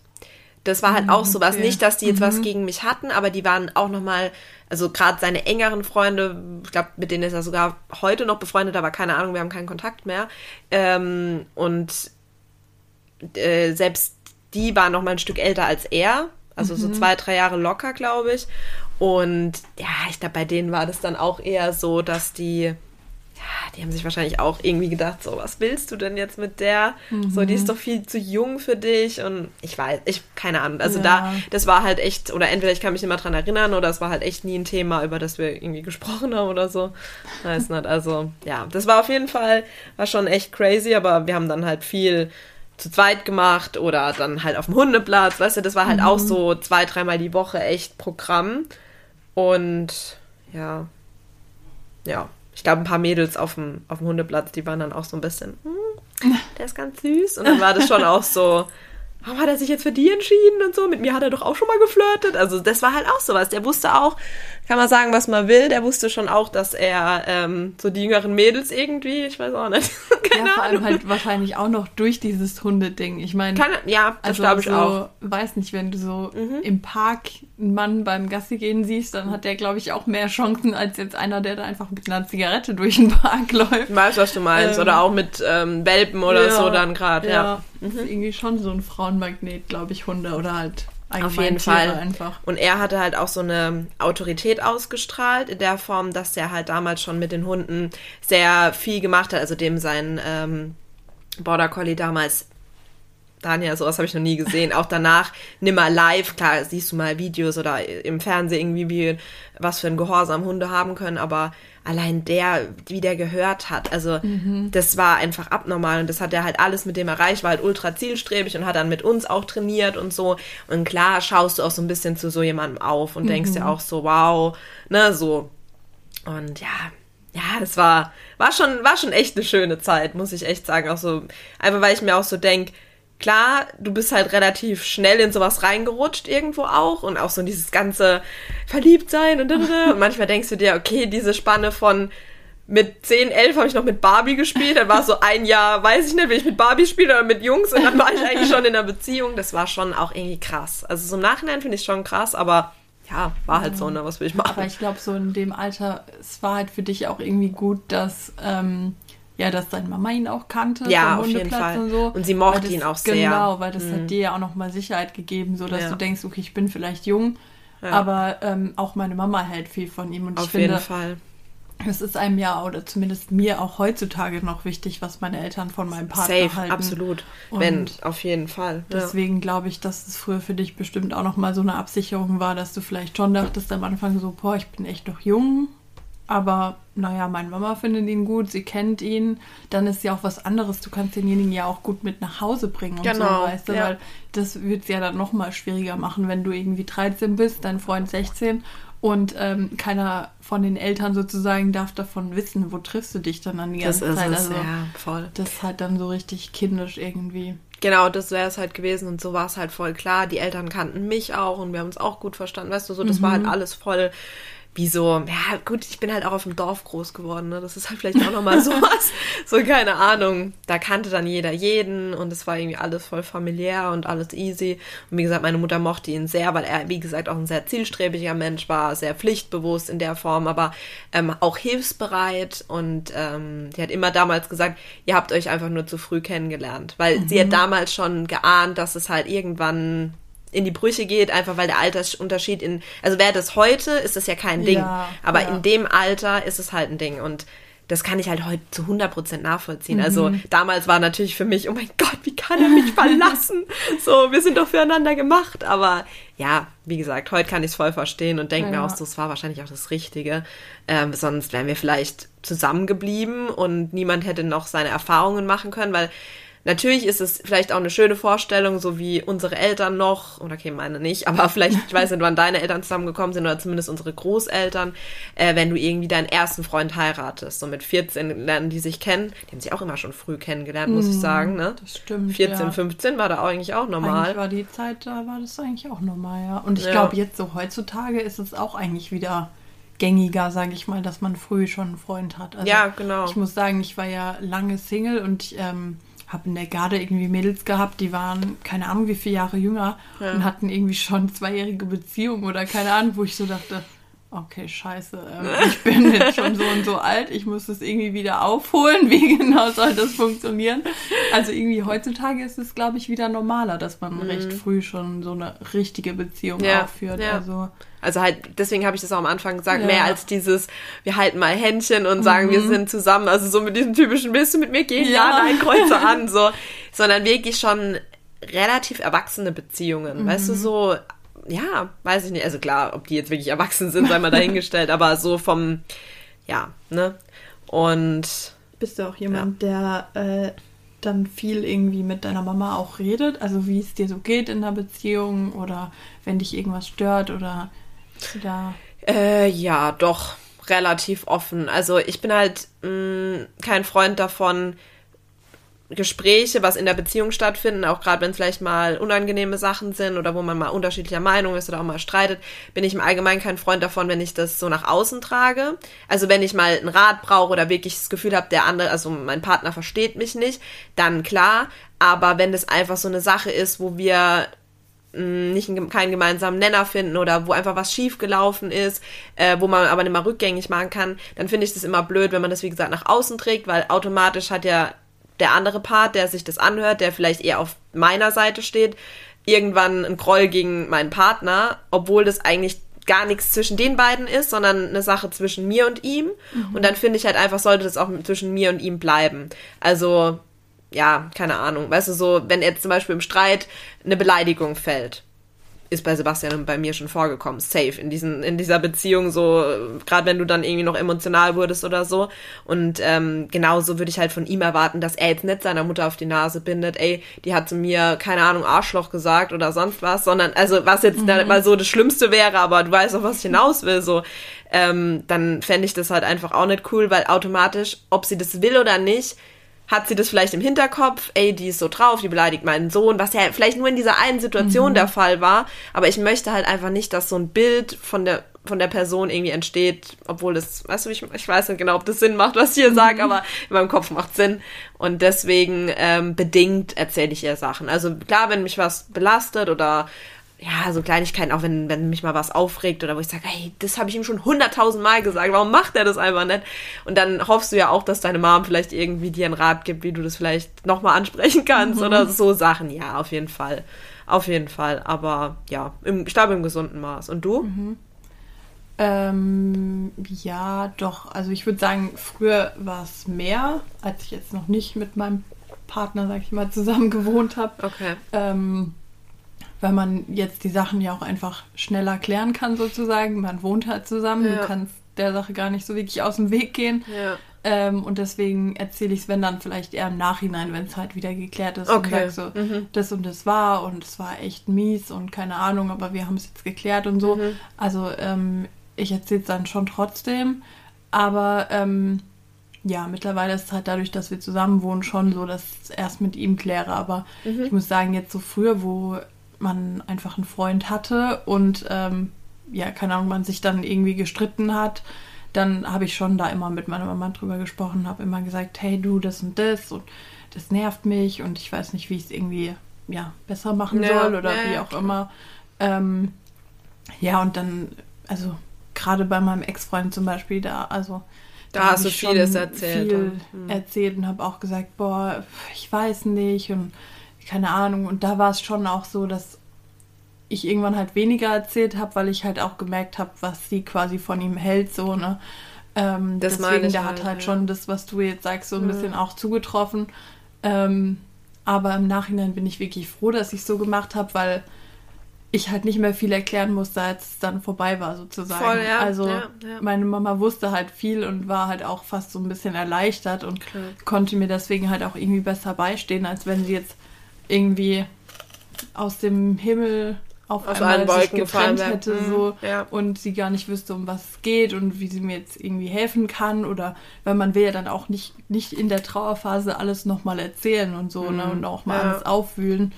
Speaker 2: Das war halt auch sowas. Okay. Nicht, dass die jetzt mhm. was gegen mich hatten, aber die waren auch nochmal also gerade seine engeren Freunde, ich glaube, mit denen ist er sogar heute noch befreundet, aber keine Ahnung, wir haben keinen Kontakt mehr. Ähm, und äh, selbst die waren noch mal ein Stück älter als er, also mhm. so zwei, drei Jahre locker, glaube ich. Und ja, ich glaube, bei denen war das dann auch eher so, dass die ja, die haben sich wahrscheinlich auch irgendwie gedacht, so, was willst du denn jetzt mit der? Mhm. So, die ist mhm. doch viel zu jung für dich und ich weiß, ich, keine Ahnung. Also ja. da, das war halt echt, oder entweder ich kann mich nicht mehr dran erinnern oder es war halt echt nie ein Thema, über das wir irgendwie gesprochen haben oder so. Weiß nicht. Also, ja, das war auf jeden Fall, war schon echt crazy, aber wir haben dann halt viel zu zweit gemacht oder dann halt auf dem Hundeplatz, weißt du, das war halt mhm. auch so zwei, dreimal die Woche echt Programm und ja, ja, ich glaube, ein paar Mädels auf dem, auf dem Hundeplatz, die waren dann auch so ein bisschen, hm, der ist ganz süß. Und dann war das schon auch so, warum hat er sich jetzt für die entschieden und so? Mit mir hat er doch auch schon mal geflirtet. Also das war halt auch sowas. Der wusste auch, kann man sagen, was man will. Der wusste schon auch, dass er ähm, so die jüngeren Mädels irgendwie, ich weiß auch nicht.
Speaker 1: Keine ja, vor allem halt wahrscheinlich auch noch durch dieses Hundeding. Ich meine,
Speaker 2: ja, das also glaube ich
Speaker 1: so,
Speaker 2: auch.
Speaker 1: Weiß nicht, wenn du so mhm. im Park einen Mann beim Gassi gehen siehst, dann hat der, glaube ich, auch mehr Chancen als jetzt einer, der da einfach mit einer Zigarette durch den Park läuft.
Speaker 2: Ich weiß, was du meinst. Ähm, oder auch mit ähm, Welpen oder ja, so dann gerade, ja. ja.
Speaker 1: Mhm. ist irgendwie schon so ein Frauenmagnet, glaube ich, Hunde oder halt
Speaker 2: auf jeden Tiere Fall. Einfach. Und er hatte halt auch so eine Autorität ausgestrahlt, in der Form, dass er halt damals schon mit den Hunden sehr viel gemacht hat. Also dem sein ähm, Border Collie damals Daniel, sowas habe ich noch nie gesehen. Auch danach nimmer live. Klar, siehst du mal Videos oder im Fernsehen irgendwie, wie, was für ein Gehorsam Hunde haben können, aber allein der, wie der gehört hat, also mhm. das war einfach abnormal und das hat er halt alles mit dem erreicht, war halt ultra zielstrebig und hat dann mit uns auch trainiert und so. Und klar schaust du auch so ein bisschen zu so jemandem auf und mhm. denkst dir auch so, wow, ne, so. Und ja, ja, das war, war schon, war schon echt eine schöne Zeit, muss ich echt sagen. Auch so, einfach weil ich mir auch so denk klar, du bist halt relativ schnell in sowas reingerutscht irgendwo auch und auch so in dieses ganze Verliebtsein und, und manchmal denkst du dir, okay, diese Spanne von mit 10, 11 habe ich noch mit Barbie gespielt, dann war so ein Jahr, weiß ich nicht, will ich mit Barbie spielen oder mit Jungs und dann war ich eigentlich schon in einer Beziehung. Das war schon auch irgendwie krass. Also so im Nachhinein finde ich schon krass, aber ja, war halt so, ne, was will ich machen.
Speaker 1: Aber ich glaube, so in dem Alter, es war halt für dich auch irgendwie gut, dass ähm, ja, dass deine Mama ihn auch kannte.
Speaker 2: Ja, auf jeden Fall.
Speaker 1: Und, so.
Speaker 2: Und sie mochte
Speaker 1: das-
Speaker 2: ihn auch sehr.
Speaker 1: Genau, weil das
Speaker 2: Mhm.
Speaker 1: hat dir ja auch nochmal Sicherheit gegeben, so dass
Speaker 2: Ja.
Speaker 1: du denkst, okay, ich bin vielleicht jung,
Speaker 2: Ja.
Speaker 1: aber ähm, auch meine Mama hält viel von ihm. Und ich
Speaker 2: Auf
Speaker 1: finde,
Speaker 2: jeden Fall.
Speaker 1: es ist einem ja, oder zumindest mir auch heutzutage noch wichtig, was meine Eltern von meinem Partner
Speaker 2: Safe,
Speaker 1: halten.
Speaker 2: absolut.
Speaker 1: Und
Speaker 2: Wenn, auf jeden Fall. Ja.
Speaker 1: Deswegen glaube ich, dass es früher für dich bestimmt auch nochmal so eine Absicherung war, dass du vielleicht schon dachtest am Anfang so, boah, ich bin echt noch jung. Aber naja, meine Mama findet ihn gut, sie kennt ihn. Dann ist ja auch was anderes. Du kannst denjenigen ja auch gut mit nach Hause bringen und
Speaker 2: Genau,
Speaker 1: so, weißt du?
Speaker 2: ja.
Speaker 1: Weil das wird es ja dann nochmal schwieriger machen, wenn du irgendwie 13 bist, dein Freund 16 und ähm, keiner von den Eltern sozusagen darf davon wissen, wo triffst du dich dann an die
Speaker 2: Das
Speaker 1: ganze
Speaker 2: ist
Speaker 1: Zeit.
Speaker 2: es,
Speaker 1: Also
Speaker 2: ja, voll.
Speaker 1: das ist halt dann so richtig kindisch irgendwie.
Speaker 2: Genau, das wäre es halt gewesen und so war es halt voll klar. Die Eltern kannten mich auch und wir haben uns auch gut verstanden. Weißt du, so, das war halt alles voll wie so, ja gut, ich bin halt auch auf dem Dorf groß geworden, ne? Das ist halt vielleicht auch nochmal sowas. so, keine Ahnung. Da kannte dann jeder jeden und es war irgendwie alles voll familiär und alles easy. Und wie gesagt, meine Mutter mochte ihn sehr, weil er, wie gesagt, auch ein sehr zielstrebiger Mensch war, sehr pflichtbewusst in der Form, aber ähm, auch hilfsbereit und ähm, die hat immer damals gesagt, ihr habt euch einfach nur zu früh kennengelernt, weil sie hat damals schon geahnt, dass es halt irgendwann in die Brüche geht, einfach weil der Altersunterschied in, also wäre das heute, ist das ja kein Ding,
Speaker 1: Ja,
Speaker 2: aber
Speaker 1: ja.
Speaker 2: in dem Alter ist es halt ein Ding und das kann ich halt heute zu 100% nachvollziehen.
Speaker 1: Mhm.
Speaker 2: Also damals war natürlich für mich, oh mein Gott, wie kann er mich verlassen? so, wir sind doch füreinander gemacht. Aber ja, wie gesagt, heute kann ich es voll verstehen und denke mir
Speaker 1: Ja.
Speaker 2: auch, so, es war wahrscheinlich auch das Richtige. Ähm, sonst wären wir vielleicht zusammengeblieben und niemand hätte noch seine Erfahrungen machen können, weil Natürlich ist es vielleicht auch eine schöne Vorstellung, so wie unsere Eltern noch, oder okay, meine nicht, aber vielleicht, ich weiß nicht, wann deine Eltern zusammengekommen sind oder zumindest unsere Großeltern, äh, wenn du irgendwie deinen ersten Freund heiratest. So mit 14 lernen die sich kennen. Die haben sich auch immer schon früh kennengelernt, muss ich sagen. Ne?
Speaker 1: Das stimmt.
Speaker 2: 14,
Speaker 1: ja.
Speaker 2: 15 war da eigentlich auch normal.
Speaker 1: Eigentlich war die Zeit, da war das eigentlich auch normal, ja. Und ich
Speaker 2: Ja.
Speaker 1: glaube, jetzt so heutzutage ist es auch eigentlich wieder gängiger, sage ich mal, dass man früh schon einen Freund hat. Also
Speaker 2: Ja, genau.
Speaker 1: Ich muss sagen, ich war ja lange Single und ich ähm, habe in der Garde irgendwie Mädels gehabt, die waren keine Ahnung wie viele Jahre jünger
Speaker 2: Ja.
Speaker 1: und hatten irgendwie schon zweijährige Beziehungen oder keine Ahnung, wo ich so dachte, okay, scheiße, ähm, ich bin jetzt schon so und so alt, ich muss das irgendwie wieder aufholen. Wie genau soll das funktionieren? Also irgendwie heutzutage ist es, glaube ich, wieder normaler, dass man recht früh schon so eine richtige Beziehung
Speaker 2: Mhm. Ja,
Speaker 1: aufführt.
Speaker 2: ja.
Speaker 1: Also
Speaker 2: Also halt, deswegen habe ich das auch am Anfang gesagt,
Speaker 1: Ja.
Speaker 2: mehr als dieses, wir halten mal Händchen und sagen, wir sind zusammen, also so mit diesem typischen, willst du mit mir gehen? Ja,
Speaker 1: Ja.
Speaker 2: nein, kreuze an, so. Sondern wirklich schon relativ erwachsene Beziehungen, weißt du, so, ja, weiß ich nicht, also klar, ob die jetzt wirklich erwachsen sind, sei mal dahingestellt, aber so vom, ja, ne, und
Speaker 1: bist du auch jemand, der äh, dann viel irgendwie mit deiner Mama auch redet? Also wie es dir so geht in der Beziehung oder wenn dich irgendwas stört oder da...
Speaker 2: Äh, ja, doch, relativ offen. Also ich bin halt mh, kein Freund davon, Gespräche, was in der Beziehung stattfinden, auch gerade wenn es vielleicht mal unangenehme Sachen sind oder wo man mal unterschiedlicher Meinung ist oder auch mal streitet, bin ich im Allgemeinen kein Freund davon, wenn ich das so nach außen trage. Also wenn ich mal einen Rat brauche oder wirklich das Gefühl habe, der andere, also mein Partner versteht mich nicht, dann klar. Aber wenn das einfach so eine Sache ist, wo wir mh, nicht einen, keinen gemeinsamen Nenner finden oder wo einfach was schief gelaufen ist, äh, wo man aber nicht mal rückgängig machen kann, dann finde ich das immer blöd, wenn man das, wie gesagt, nach außen trägt, weil automatisch hat ja der andere Part, der sich das anhört, der vielleicht eher auf meiner Seite steht, irgendwann einen Groll gegen meinen Partner, obwohl das eigentlich gar nichts zwischen den beiden ist, sondern eine Sache zwischen mir und ihm. Und dann finde ich halt einfach, sollte das auch zwischen mir und ihm bleiben. Also, ja, keine Ahnung. Weißt du, so, wenn jetzt zum Beispiel im Streit eine Beleidigung fällt, ist bei Sebastian und bei mir schon vorgekommen, safe in diesen in dieser Beziehung so, gerade wenn du dann irgendwie noch emotional wurdest oder so. Und ähm, genauso würde ich halt von ihm erwarten, dass er jetzt nicht seiner Mutter auf die Nase bindet, ey, die hat zu mir keine Ahnung Arschloch gesagt oder sonst was, sondern also was jetzt dann mal so das Schlimmste wäre, aber du weißt auch, was ich hinaus will, so. Ähm, dann fände ich das halt einfach auch nicht cool, weil automatisch, ob sie das will oder nicht, hat sie das vielleicht im Hinterkopf, ey, die ist so drauf, die beleidigt meinen Sohn, was ja vielleicht nur in dieser einen Situation der Fall war, aber ich möchte halt einfach nicht, dass so ein Bild von der von der Person irgendwie entsteht, obwohl das, weißt du, ich, ich weiß nicht genau, ob das Sinn macht, was ich hier sage, aber in meinem Kopf macht Sinn. Und deswegen ähm, bedingt erzähle ich ihr Sachen. Also klar, wenn mich was belastet oder ja, so Kleinigkeiten, auch wenn, wenn mich mal was aufregt oder wo ich sage, hey, das habe ich ihm schon hunderttausend Mal gesagt, warum macht er das einfach nicht? Und dann hoffst du ja auch, dass deine Mom vielleicht irgendwie dir einen Rat gibt, wie du das vielleicht nochmal ansprechen kannst mhm. oder so Sachen. Ja, auf jeden Fall. Auf jeden Fall. Aber ja, im, ich glaube im gesunden Maß. Und du?
Speaker 1: Mhm. Ähm, ja, doch. Also ich würde sagen, früher war es mehr, als ich jetzt noch nicht mit meinem Partner, sag ich mal, zusammen gewohnt habe.
Speaker 2: Okay.
Speaker 1: Ähm, weil man jetzt die Sachen ja auch einfach schneller klären kann, sozusagen. Man wohnt halt zusammen, ja. du kannst der Sache gar nicht so wirklich aus dem Weg gehen.
Speaker 2: Ja.
Speaker 1: Ähm, und deswegen erzähle ich es, wenn dann vielleicht eher im Nachhinein, wenn es halt wieder geklärt ist
Speaker 2: okay.
Speaker 1: und sag so, mhm. das und das war und es war echt mies und keine Ahnung, aber wir haben es jetzt geklärt und so. Mhm. Also ähm, ich erzähle es dann schon trotzdem. Aber ähm, ja, mittlerweile ist es halt dadurch, dass wir zusammen wohnen, schon so, dass ich es erst mit ihm kläre. Aber mhm. ich muss sagen, jetzt so früher, wo man einfach einen Freund hatte und ähm, ja, keine Ahnung, man sich dann irgendwie gestritten hat, dann habe ich schon da immer mit meiner Mama drüber gesprochen, habe immer gesagt, hey du, das und das und das nervt mich und ich weiß nicht, wie ich es irgendwie ja, besser machen ja, soll oder ja, wie auch immer. Ähm, ja, und dann, also gerade bei meinem Ex-Freund zum Beispiel, da, also
Speaker 2: da, da hast du vieles erzählt.
Speaker 1: Viel und, hm. erzählt und habe auch gesagt, boah, ich weiß nicht und keine Ahnung. Und da war es schon auch so, dass ich irgendwann halt weniger erzählt habe, weil ich halt auch gemerkt habe, was sie quasi von ihm hält, so, ne? Ähm, das deswegen, der halt, hat halt ja. schon das, was du jetzt sagst, so ein ja. bisschen auch zugetroffen. Ähm, aber im Nachhinein bin ich wirklich froh, dass ich so gemacht habe, weil ich halt nicht mehr viel erklären musste, als es dann vorbei war, sozusagen.
Speaker 2: Voll, ja,
Speaker 1: also
Speaker 2: ja,
Speaker 1: ja. meine Mama wusste halt viel und war halt auch fast so ein bisschen erleichtert und Klar. konnte mir deswegen halt auch irgendwie besser beistehen, als wenn sie jetzt irgendwie aus dem Himmel auf Aus einmal sich getrennt hätte mhm, so ja. und sie gar nicht wüsste, um was es geht und wie sie mir jetzt irgendwie helfen kann oder weil man will ja dann auch nicht, nicht in der Trauerphase alles nochmal erzählen und so ne, mhm. ne, und auch mal ja. alles aufwühlen.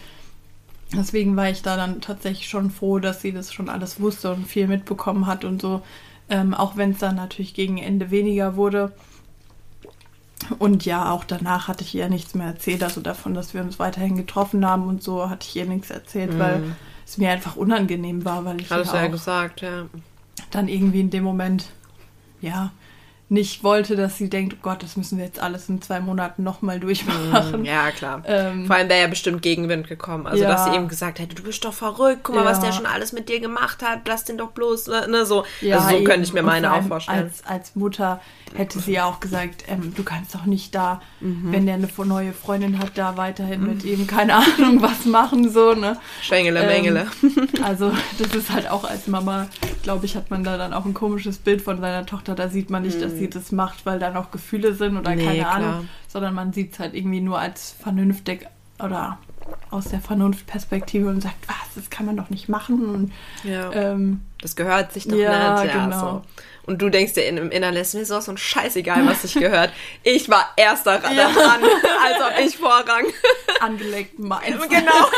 Speaker 1: Deswegen war ich da dann tatsächlich schon froh, dass sie das schon alles wusste und viel mitbekommen hat und so, ähm, auch wenn es dann natürlich gegen Ende weniger wurde. Und ja, auch danach hatte ich ihr nichts mehr erzählt, also davon, dass wir uns weiterhin getroffen haben und so, hatte ich ihr nichts erzählt, mhm. weil es mir einfach unangenehm war, weil ich
Speaker 2: Hattest ja, ja gesagt, ja.
Speaker 1: dann irgendwie in dem Moment, ja, nicht wollte, dass sie denkt, oh Gott, das müssen wir jetzt alles in zwei Monaten nochmal durchmachen.
Speaker 2: Mm, ja, klar. Ähm, Vor allem wäre ja bestimmt Gegenwind gekommen. Also, ja. dass sie eben gesagt hätte, du bist doch verrückt, guck mal, ja. was der schon alles mit dir gemacht hat, lass den doch bloß, ne, ne so. Ja, also, so eben. könnte ich mir meine auch vorstellen.
Speaker 1: Als, als Mutter hätte sie ja auch gesagt, ähm, du kannst doch nicht da, mhm. wenn der eine neue Freundin hat, da weiterhin mhm. mit ihm, keine Ahnung, was machen, so, ne.
Speaker 2: Schwengele, ähm, Mengele.
Speaker 1: also, das ist halt auch als Mama, glaube ich, hat man da dann auch ein komisches Bild von seiner Tochter, da sieht man nicht, mhm. dass sie das macht, weil da noch Gefühle sind oder nee, keine klar. Ahnung, sondern man sieht es halt irgendwie nur als vernünftig oder aus der Vernunftperspektive und sagt, was, das kann man doch nicht machen. Und,
Speaker 2: ja. ähm, das gehört sich doch ja, nicht. Ja, genau. So. Und du denkst dir im Inneren, ist mir so ein scheißegal, was sich gehört. Ich war erster dran, ja. als ob ich Vorrang.
Speaker 1: Angelegt meins.
Speaker 2: Genau.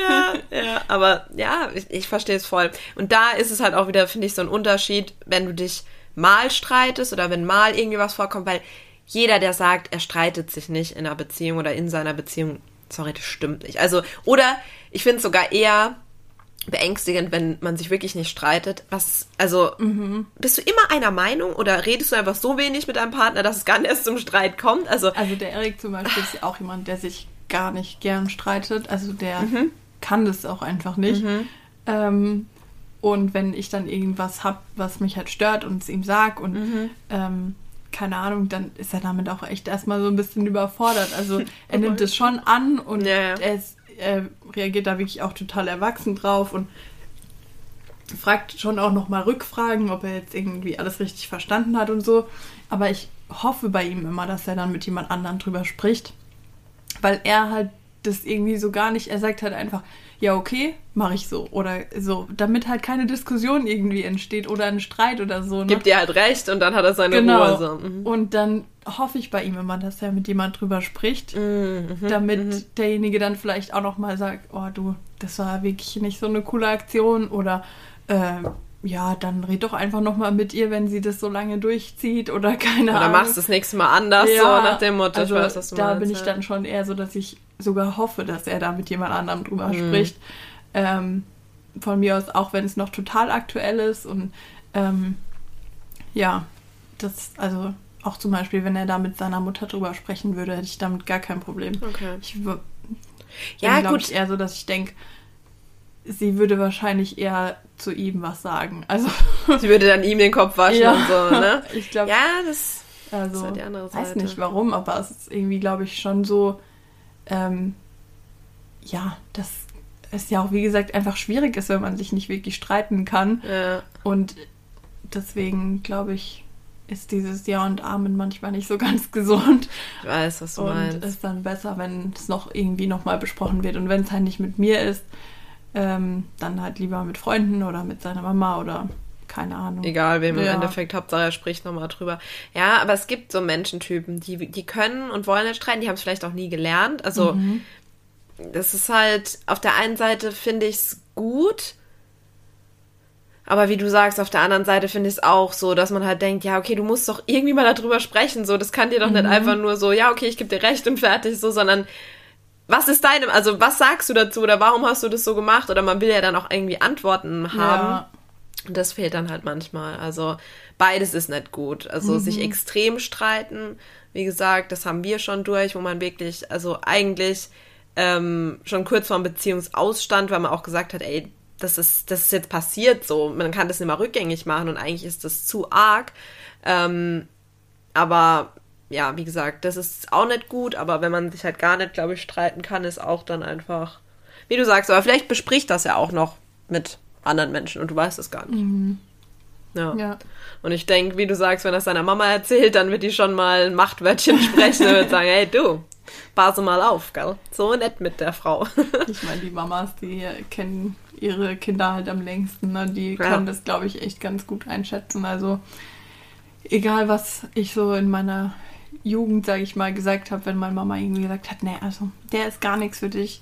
Speaker 2: ja, ja, aber ja, ich, ich verstehe es voll. Und da ist es halt auch wieder, finde ich, so ein Unterschied, wenn du dich mal streitest oder wenn mal irgendwie was vorkommt, weil jeder, der sagt, er streitet sich nicht in einer Beziehung oder in seiner Beziehung, sorry, das stimmt nicht. Also, oder ich finde es sogar eher beängstigend, wenn man sich wirklich nicht streitet. Was, also, mhm. bist du immer einer Meinung oder redest du einfach so wenig mit deinem Partner, dass es gar nicht erst zum Streit kommt? Also,
Speaker 1: also der Erik zum Beispiel ist ja auch jemand, der sich gar nicht gern streitet. Also der mhm. kann das auch einfach nicht. Mhm. Ähm, und wenn ich dann irgendwas habe, was mich halt stört und es ihm sag und mhm. ähm, keine Ahnung, dann ist er damit auch echt erstmal so ein bisschen überfordert. Also er nimmt es schon an und ja, ja. Er, ist, er, reagiert da wirklich auch total erwachsen drauf und fragt schon auch nochmal Rückfragen, ob er jetzt irgendwie alles richtig verstanden hat und so. Aber ich hoffe bei ihm immer, dass er dann mit jemand anderem drüber spricht, weil er halt das irgendwie so gar nicht, er sagt halt einfach, ja, okay, mache ich so. Oder so, damit halt keine Diskussion irgendwie entsteht oder ein Streit oder so. Ne?
Speaker 2: Gibt dir halt recht und dann hat er seine
Speaker 1: genau.
Speaker 2: Ruhe. So.
Speaker 1: Mhm. Und dann hoffe ich bei ihm immer, dass er mit jemand drüber spricht, mhm. mhm damit mhm. derjenige dann vielleicht auch nochmal sagt, oh du, das war wirklich nicht so eine coole Aktion oder äh, ja, dann red doch einfach nochmal mit ihr, wenn sie das so lange durchzieht oder keine
Speaker 2: oder
Speaker 1: Ahnung.
Speaker 2: Oder machst du das nächste Mal anders, ja, so nach dem Motto,
Speaker 1: also ich weiß, was du Da meinst, bin ich dann schon eher so, dass ich sogar hoffe, dass er da mit jemand anderem drüber mhm. spricht. Ähm, von mir aus, auch wenn es noch total aktuell ist und ähm, ja, das, also auch zum Beispiel, wenn er da mit seiner Mutter drüber sprechen würde, hätte ich damit gar kein Problem. Okay. Ich ja, glaube ich eher so, dass ich denke, sie würde wahrscheinlich eher zu ihm was sagen. Also
Speaker 2: sie würde dann ihm den Kopf waschen
Speaker 1: ja.
Speaker 2: und so, ne?
Speaker 1: Ich glaube.
Speaker 2: Ja, das,
Speaker 1: also, ist halt die andere Seite. Weiß nicht warum, aber es ist irgendwie, glaube ich, schon so. Ähm, ja, dass es ja auch, wie gesagt, einfach schwierig ist, wenn man sich nicht wirklich streiten kann.
Speaker 2: Ja.
Speaker 1: Und deswegen, glaube ich, ist dieses Ja und Amen manchmal nicht so ganz gesund.
Speaker 2: Ich weiß, was du
Speaker 1: und
Speaker 2: meinst.
Speaker 1: Und ist dann besser, wenn es noch irgendwie nochmal besprochen wird. Und wenn es halt nicht mit mir ist, ähm, dann halt lieber mit Freunden oder mit seiner Mama oder keine Ahnung.
Speaker 2: Egal, wem ja. im Endeffekt, Hauptsache er spricht nochmal drüber. Ja, aber es gibt so Menschentypen, die, die können und wollen nicht streiten, die haben es vielleicht auch nie gelernt. Also, mhm. das ist halt, auf der einen Seite finde ich es gut, aber wie du sagst, auf der anderen Seite finde ich es auch so, dass man halt denkt, ja, okay, du musst doch irgendwie mal darüber sprechen, so, das kann dir doch mhm. nicht einfach nur so, ja, okay, ich gebe dir recht und fertig, so, sondern was ist deinem, also was sagst du dazu oder warum hast du das so gemacht? Oder man will ja dann auch irgendwie Antworten haben. Ja. Und das fehlt dann halt manchmal. Also beides ist nicht gut. Also mhm. sich extrem streiten, wie gesagt, das haben wir schon durch, wo man wirklich, also eigentlich ähm, schon kurz vor dem Beziehungsausstand, weil man auch gesagt hat, ey, das ist, das ist jetzt passiert so, man kann das nicht mehr rückgängig machen und eigentlich ist das zu arg. Ähm, aber ja, wie gesagt, das ist auch nicht gut, aber wenn man sich halt gar nicht, glaube ich, streiten kann, ist auch dann einfach, wie du sagst, aber vielleicht bespricht das ja auch noch mit anderen Menschen und du weißt es gar nicht. Mhm. Ja. ja. Und ich denke, wie du sagst, wenn das seiner Mama erzählt, dann wird die schon mal ein Machtwörtchen sprechen und wird sagen, hey du, passe mal auf, gell? So nett mit der Frau.
Speaker 1: ich meine, die Mamas, die kennen ihre Kinder halt am längsten, ne? Die ja. können das, glaube ich, echt ganz gut einschätzen. Also egal, was ich so in meiner Jugend, sage ich mal, gesagt habe, wenn meine Mama irgendwie gesagt hat, nee, also der ist gar nichts für dich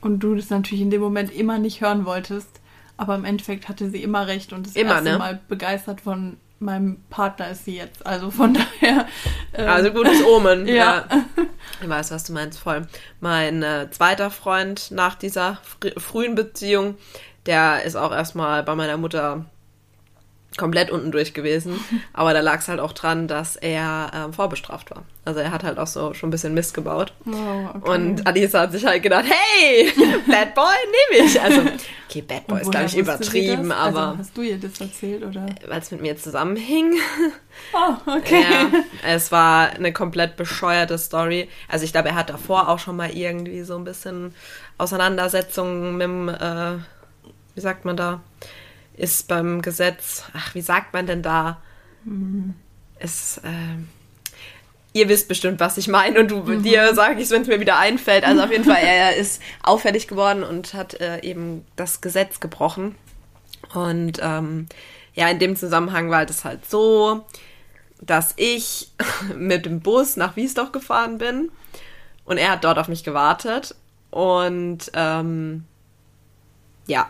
Speaker 1: und du das natürlich in dem Moment immer nicht hören wolltest, aber im Endeffekt hatte sie immer recht und das immer, erste ne? Mal begeistert von meinem Partner ist sie jetzt. Also von daher.
Speaker 2: Ähm, also gutes Omen. ja. ja. Ich weiß, was du meinst, voll. Mein äh, zweiter Freund nach dieser fr frühen Beziehung, der ist auch erstmal bei meiner Mutter komplett unten durch gewesen. Aber da lag es halt auch dran, dass er ähm, vorbestraft war. Also er hat halt auch so schon ein bisschen Mist gebaut. Oh, okay. Und Alisa hat sich halt gedacht, hey, Bad Boy nehme ich. Also, okay, Bad Boy ist, glaube ich, übertrieben, aber. Also,
Speaker 1: hast du ihr das erzählt, oder?
Speaker 2: Weil es mit mir zusammenhing.
Speaker 1: Oh, okay. Ja,
Speaker 2: es war eine komplett bescheuerte Story. Also ich glaube, er hat davor auch schon mal irgendwie so ein bisschen Auseinandersetzungen mit dem, äh, wie sagt man da? Ist beim Gesetz, ach, wie sagt man denn da? Mhm. Es, äh, ihr wisst bestimmt, was ich meine und du, mhm. dir sage ich es, wenn es mir wieder einfällt. Also auf jeden Fall, er ist auffällig geworden und hat äh, eben das Gesetz gebrochen. Und ähm, ja, in dem Zusammenhang war das halt so, dass ich mit dem Bus nach Wiesdorf gefahren bin und er hat dort auf mich gewartet. Und ähm, ja,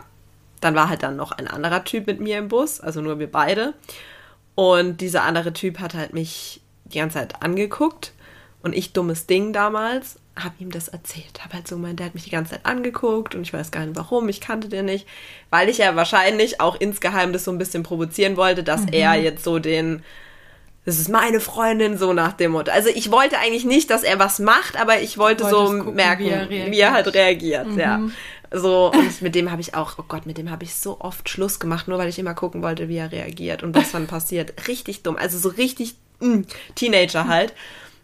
Speaker 2: dann war halt dann noch ein anderer Typ mit mir im Bus, also nur wir beide. Und dieser andere Typ hat halt mich die ganze Zeit angeguckt und ich, dummes Ding damals, habe ihm das erzählt. Habe halt so gemeint, der hat mich die ganze Zeit angeguckt und ich weiß gar nicht warum, ich kannte den nicht, weil ich ja wahrscheinlich auch insgeheim das so ein bisschen provozieren wollte, dass mhm. er jetzt so den das ist meine Freundin, so nach dem Motto. Also ich wollte eigentlich nicht, dass er was macht, aber ich wollte so gucken, merken, wie er, wie er, halt reagiert. Mhm. Ja. So, und mit dem habe ich auch, oh Gott, mit dem habe ich so oft Schluss gemacht, nur weil ich immer gucken wollte, wie er reagiert und was dann passiert. Richtig dumm. Also so richtig mh, mm, Teenager halt.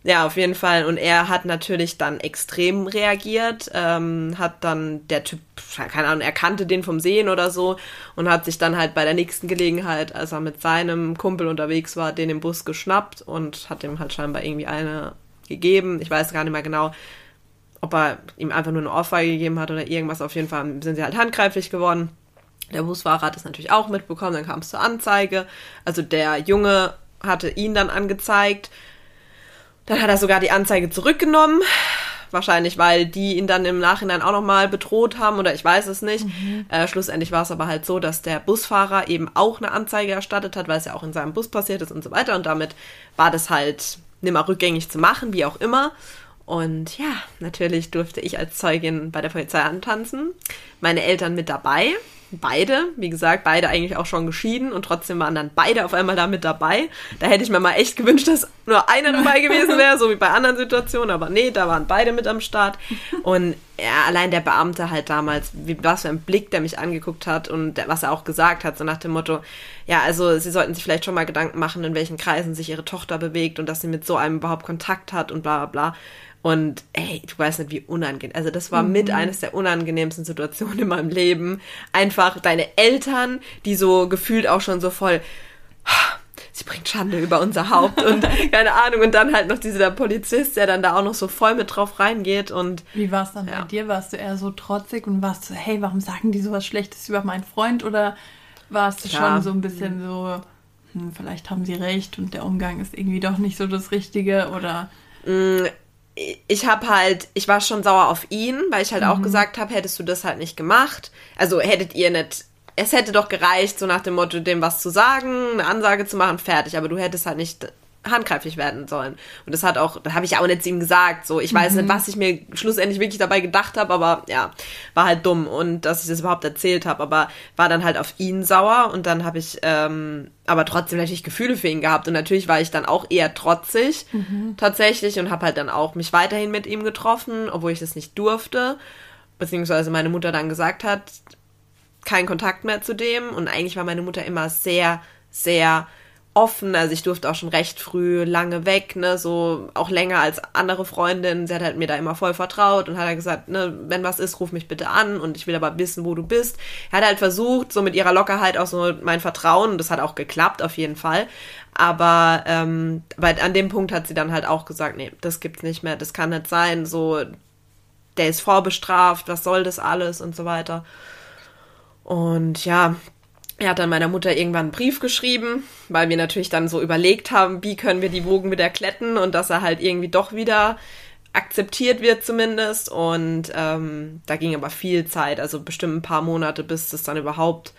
Speaker 2: Ja, auf jeden Fall. Und er hat natürlich dann extrem reagiert, ähm, hat dann der Typ, keine Ahnung, er kannte den vom Sehen oder so und hat sich dann halt bei der nächsten Gelegenheit, als er mit seinem Kumpel unterwegs war, den im Bus geschnappt und hat ihm halt scheinbar irgendwie eine gegeben. Ich weiß gar nicht mehr genau ob er ihm einfach nur eine Ohrfeige gegeben hat oder irgendwas. Auf jeden Fall sind sie halt handgreiflich geworden. Der Busfahrer hat es natürlich auch mitbekommen, dann kam es zur Anzeige. Also der Junge hatte ihn dann angezeigt. Dann hat er sogar die Anzeige zurückgenommen. Wahrscheinlich, weil die ihn dann im Nachhinein auch nochmal bedroht haben oder ich weiß es nicht. Mhm. Äh, schlussendlich war es aber halt so, dass der Busfahrer eben auch eine Anzeige erstattet hat, weil es ja auch in seinem Bus passiert ist und so weiter. Und damit war das halt nimmer rückgängig zu machen, wie auch immer. Und ja, natürlich durfte ich als Zeugin bei der Polizei antanzen. Meine Eltern mit dabei beide, wie gesagt, beide eigentlich auch schon geschieden und trotzdem waren dann beide auf einmal da mit dabei. Da hätte ich mir mal echt gewünscht, dass nur einer dabei gewesen wäre, so wie bei anderen Situationen, aber nee, da waren beide mit am Start. Und ja, allein der Beamte halt damals, wie, was für ein Blick der mich angeguckt hat und der, was er auch gesagt hat, so nach dem Motto, ja, also sie sollten sich vielleicht schon mal Gedanken machen, in welchen Kreisen sich ihre Tochter bewegt und dass sie mit so einem überhaupt Kontakt hat und bla bla bla. Und ey, du weißt nicht, wie unangenehm. Also das war mhm. mit eines der unangenehmsten Situationen in meinem Leben. Einfach deine Eltern, die so gefühlt auch schon so voll, sie bringt Schande über unser Haupt und keine Ahnung. Und dann halt noch dieser Polizist, der dann da auch noch so voll mit drauf reingeht. Und
Speaker 1: wie war es dann ja. bei dir? Warst du eher so trotzig und warst so, hey, warum sagen die sowas Schlechtes über meinen Freund? Oder warst du ja. schon so ein bisschen so, hm, vielleicht haben sie recht und der Umgang ist irgendwie doch nicht so das Richtige? Oder
Speaker 2: mm, ich habe halt, ich war schon sauer auf ihn, weil ich halt mhm. auch gesagt habe, hättest du das halt nicht gemacht. Also hättet ihr nicht, es hätte doch gereicht, so nach dem Motto, dem was zu sagen, eine Ansage zu machen, fertig. Aber du hättest halt nicht handgreiflich werden sollen. Und das hat auch, da habe ich auch nicht zu ihm gesagt. So, ich weiß mhm. nicht, was ich mir schlussendlich wirklich dabei gedacht habe, aber ja, war halt dumm und dass ich das überhaupt erzählt habe. Aber war dann halt auf ihn sauer und dann habe ich ähm, aber trotzdem natürlich Gefühle für ihn gehabt und natürlich war ich dann auch eher trotzig mhm. tatsächlich und habe halt dann auch mich weiterhin mit ihm getroffen, obwohl ich das nicht durfte, beziehungsweise meine Mutter dann gesagt hat, kein Kontakt mehr zu dem und eigentlich war meine Mutter immer sehr, sehr offen, also ich durfte auch schon recht früh lange weg, ne, so auch länger als andere Freundinnen. Sie hat halt mir da immer voll vertraut und hat halt gesagt, ne, wenn was ist, ruf mich bitte an und ich will aber wissen, wo du bist. Er hat halt versucht, so mit ihrer Lockerheit auch so mein Vertrauen, das hat auch geklappt, auf jeden Fall. Aber ähm, weil an dem Punkt hat sie dann halt auch gesagt, nee, das gibt's nicht mehr, das kann nicht sein, so, der ist vorbestraft, was soll das alles und so weiter. Und ja, er hat dann meiner Mutter irgendwann einen Brief geschrieben, weil wir natürlich dann so überlegt haben, wie können wir die Wogen wieder kletten und dass er halt irgendwie doch wieder akzeptiert wird zumindest. Und ähm, da ging aber viel Zeit, also bestimmt ein paar Monate, bis das dann überhaupt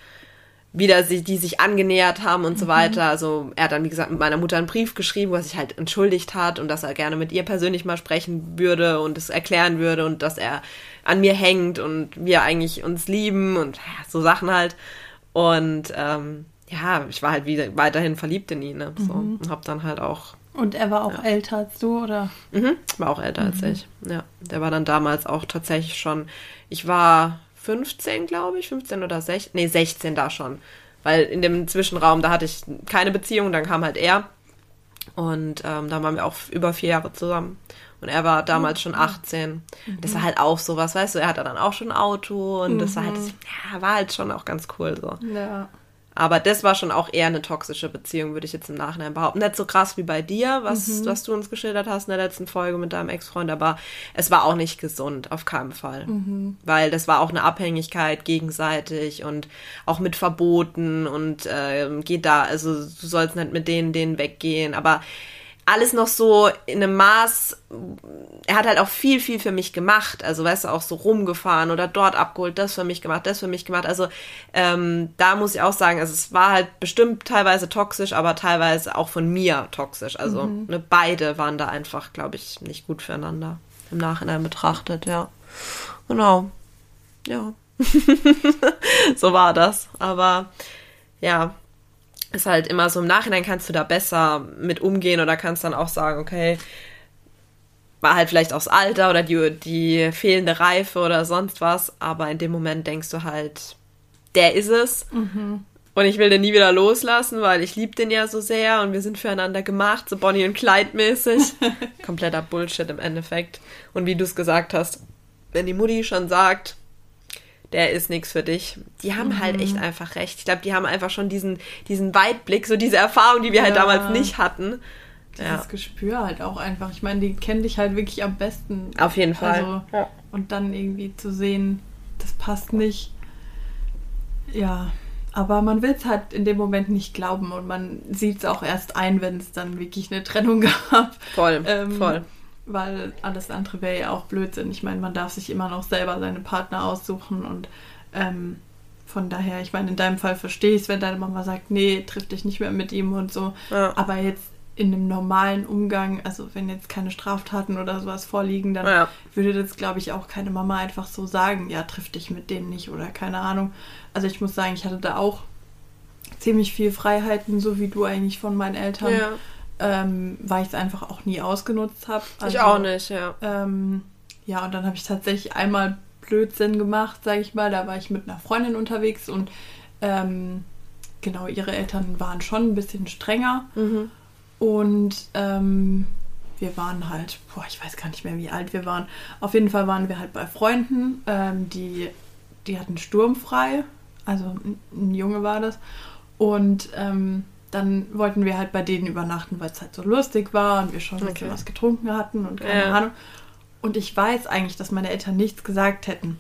Speaker 2: wieder sie, die sich angenähert haben und mhm. so weiter. Also er hat dann, wie gesagt, mit meiner Mutter einen Brief geschrieben, wo er sich halt entschuldigt hat und dass er gerne mit ihr persönlich mal sprechen würde und es erklären würde und dass er an mir hängt und wir eigentlich uns lieben und ja, so Sachen halt. Und ähm, ja, ich war halt wieder weiterhin verliebt in ihn. Ne? So, mhm. Und hab dann halt auch.
Speaker 1: Und er war auch ja. älter als du, oder?
Speaker 2: Mhm, war auch älter mhm. als ich. Ja, der war dann damals auch tatsächlich schon. Ich war 15, glaube ich, 15 oder 16. Nee, 16 da schon. Weil in dem Zwischenraum, da hatte ich keine Beziehung, dann kam halt er. Und ähm, da waren wir auch über vier Jahre zusammen. Und er war damals schon 18. Mhm. Das war halt auch sowas, weißt du, er hatte dann auch schon ein Auto und mhm. das war halt, mhm. ja, war halt schon auch ganz cool so. Ja. Aber das war schon auch eher eine toxische Beziehung, würde ich jetzt im Nachhinein behaupten. Nicht so krass wie bei dir, was, mhm. was du uns geschildert hast in der letzten Folge mit deinem Ex-Freund, aber es war auch nicht gesund, auf keinen Fall. Mhm. Weil das war auch eine Abhängigkeit gegenseitig und auch mit Verboten und äh, geht da, also du sollst nicht mit denen, denen weggehen, aber alles noch so in einem Maß, er hat halt auch viel, viel für mich gemacht. Also, weißt du, auch so rumgefahren oder dort abgeholt, das für mich gemacht, das für mich gemacht. Also, ähm, da muss ich auch sagen, also es war halt bestimmt teilweise toxisch, aber teilweise auch von mir toxisch. Also, mhm. ne, beide waren da einfach, glaube ich, nicht gut füreinander. Im Nachhinein betrachtet, ja. Genau. Ja. so war das. Aber ja, ist halt immer so im Nachhinein kannst du da besser mit umgehen oder kannst dann auch sagen, okay, war halt vielleicht aufs Alter oder die, die fehlende Reife oder sonst was, aber in dem Moment denkst du halt, der ist es. Mhm. Und ich will den nie wieder loslassen, weil ich liebe den ja so sehr und wir sind füreinander gemacht, so Bonnie und Clyde mäßig. Kompletter Bullshit im Endeffekt. Und wie du es gesagt hast, wenn die Mutti schon sagt, der ist nichts für dich. Die haben mhm. halt echt einfach recht. Ich glaube, die haben einfach schon diesen, diesen Weitblick, so diese Erfahrung, die wir halt ja. halt damals nicht hatten.
Speaker 1: Dieses ja. Gespür halt auch einfach. Ich meine, die kennen dich halt wirklich am besten.
Speaker 2: Auf jeden Fall.
Speaker 1: Also, ja. Und dann irgendwie zu sehen, das passt nicht. Ja, aber man will es halt in dem Moment nicht glauben und man sieht es auch erst ein, wenn es dann wirklich eine Trennung gab.
Speaker 2: Voll, ähm, voll
Speaker 1: weil alles andere wäre ja auch Blödsinn. Ich meine, man darf sich immer noch selber seine Partner aussuchen und ähm, von daher, ich meine, in deinem Fall verstehe ich es, wenn deine Mama sagt, nee, triff dich nicht mehr mit ihm und so. Ja. Aber jetzt in einem normalen Umgang, also wenn jetzt keine Straftaten oder sowas vorliegen, dann
Speaker 2: Ja.
Speaker 1: würde das, glaube ich, auch keine Mama einfach so sagen, ja, triff dich mit denen nicht oder keine Ahnung. Also ich muss sagen, ich hatte da auch ziemlich viel Freiheiten, so wie du eigentlich von meinen Eltern,
Speaker 2: Ja.
Speaker 1: Ähm, weil ich es einfach auch nie ausgenutzt habe.
Speaker 2: Ich auch nicht, ja.
Speaker 1: Ähm, ja, und dann habe ich tatsächlich einmal Blödsinn gemacht, sage ich mal. Da war ich mit einer Freundin unterwegs und ähm, genau, ihre Eltern waren schon ein bisschen strenger.
Speaker 2: Mhm.
Speaker 1: Und ähm, wir waren halt, boah, ich weiß gar nicht mehr, wie alt wir waren. Auf jeden Fall waren wir halt bei Freunden, ähm, die, die hatten sturmfrei. Also ein, ein Junge war das. Und ähm, dann wollten wir halt bei denen übernachten, weil es halt so lustig war und wir schon ein bisschen
Speaker 2: Okay.
Speaker 1: was getrunken hatten und keine
Speaker 2: Ja.
Speaker 1: Ahnung. Und ich weiß eigentlich, dass meine Eltern nichts gesagt hätten.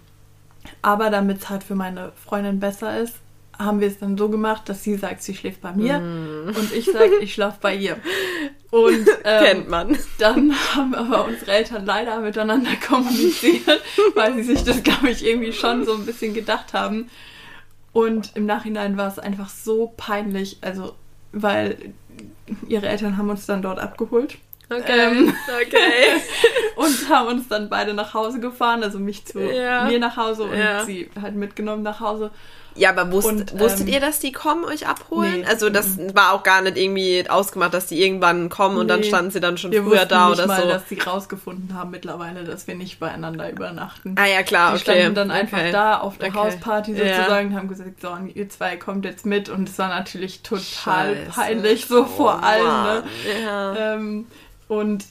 Speaker 1: Aber damit es halt für meine Freundin besser ist, haben wir es dann so gemacht, dass sie sagt, sie schläft bei mir und ich sage, ich schlafe bei ihr. Und ähm,
Speaker 2: Kennt man.
Speaker 1: dann haben aber unsere Eltern leider miteinander kommuniziert, weil sie sich das, glaube ich, irgendwie schon so ein bisschen gedacht haben. Und im Nachhinein war es einfach so peinlich, also weil ihre Eltern haben uns dann dort abgeholt
Speaker 2: Okay.
Speaker 1: Ähm.
Speaker 2: okay.
Speaker 1: und haben uns dann beide nach Hause gefahren, also mich zu
Speaker 2: Ja.
Speaker 1: mir nach Hause und
Speaker 2: Ja.
Speaker 1: sie halt mitgenommen nach Hause.
Speaker 2: Ja, aber wusst,
Speaker 1: Und,
Speaker 2: wusstet
Speaker 1: ähm,
Speaker 2: ihr, dass die kommen, euch abholen?
Speaker 1: Nee.
Speaker 2: Also das war auch gar nicht irgendwie ausgemacht, dass die irgendwann kommen und dann
Speaker 1: Nee.
Speaker 2: standen sie dann schon früher da
Speaker 1: nicht
Speaker 2: oder
Speaker 1: mal,
Speaker 2: so.
Speaker 1: dass sie rausgefunden haben mittlerweile, dass wir nicht beieinander übernachten.
Speaker 2: ah ja, klar,
Speaker 1: Die
Speaker 2: okay.
Speaker 1: standen dann einfach
Speaker 2: okay.
Speaker 1: da auf der
Speaker 2: Okay.
Speaker 1: Hausparty
Speaker 2: Ja.
Speaker 1: sozusagen und haben gesagt, so, und ihr zwei kommt jetzt mit und es war natürlich total
Speaker 2: Scheiße.
Speaker 1: peinlich, so vor
Speaker 2: Oh,
Speaker 1: allem.
Speaker 2: Mann.
Speaker 1: Ne?
Speaker 2: Ja.
Speaker 1: Ähm, und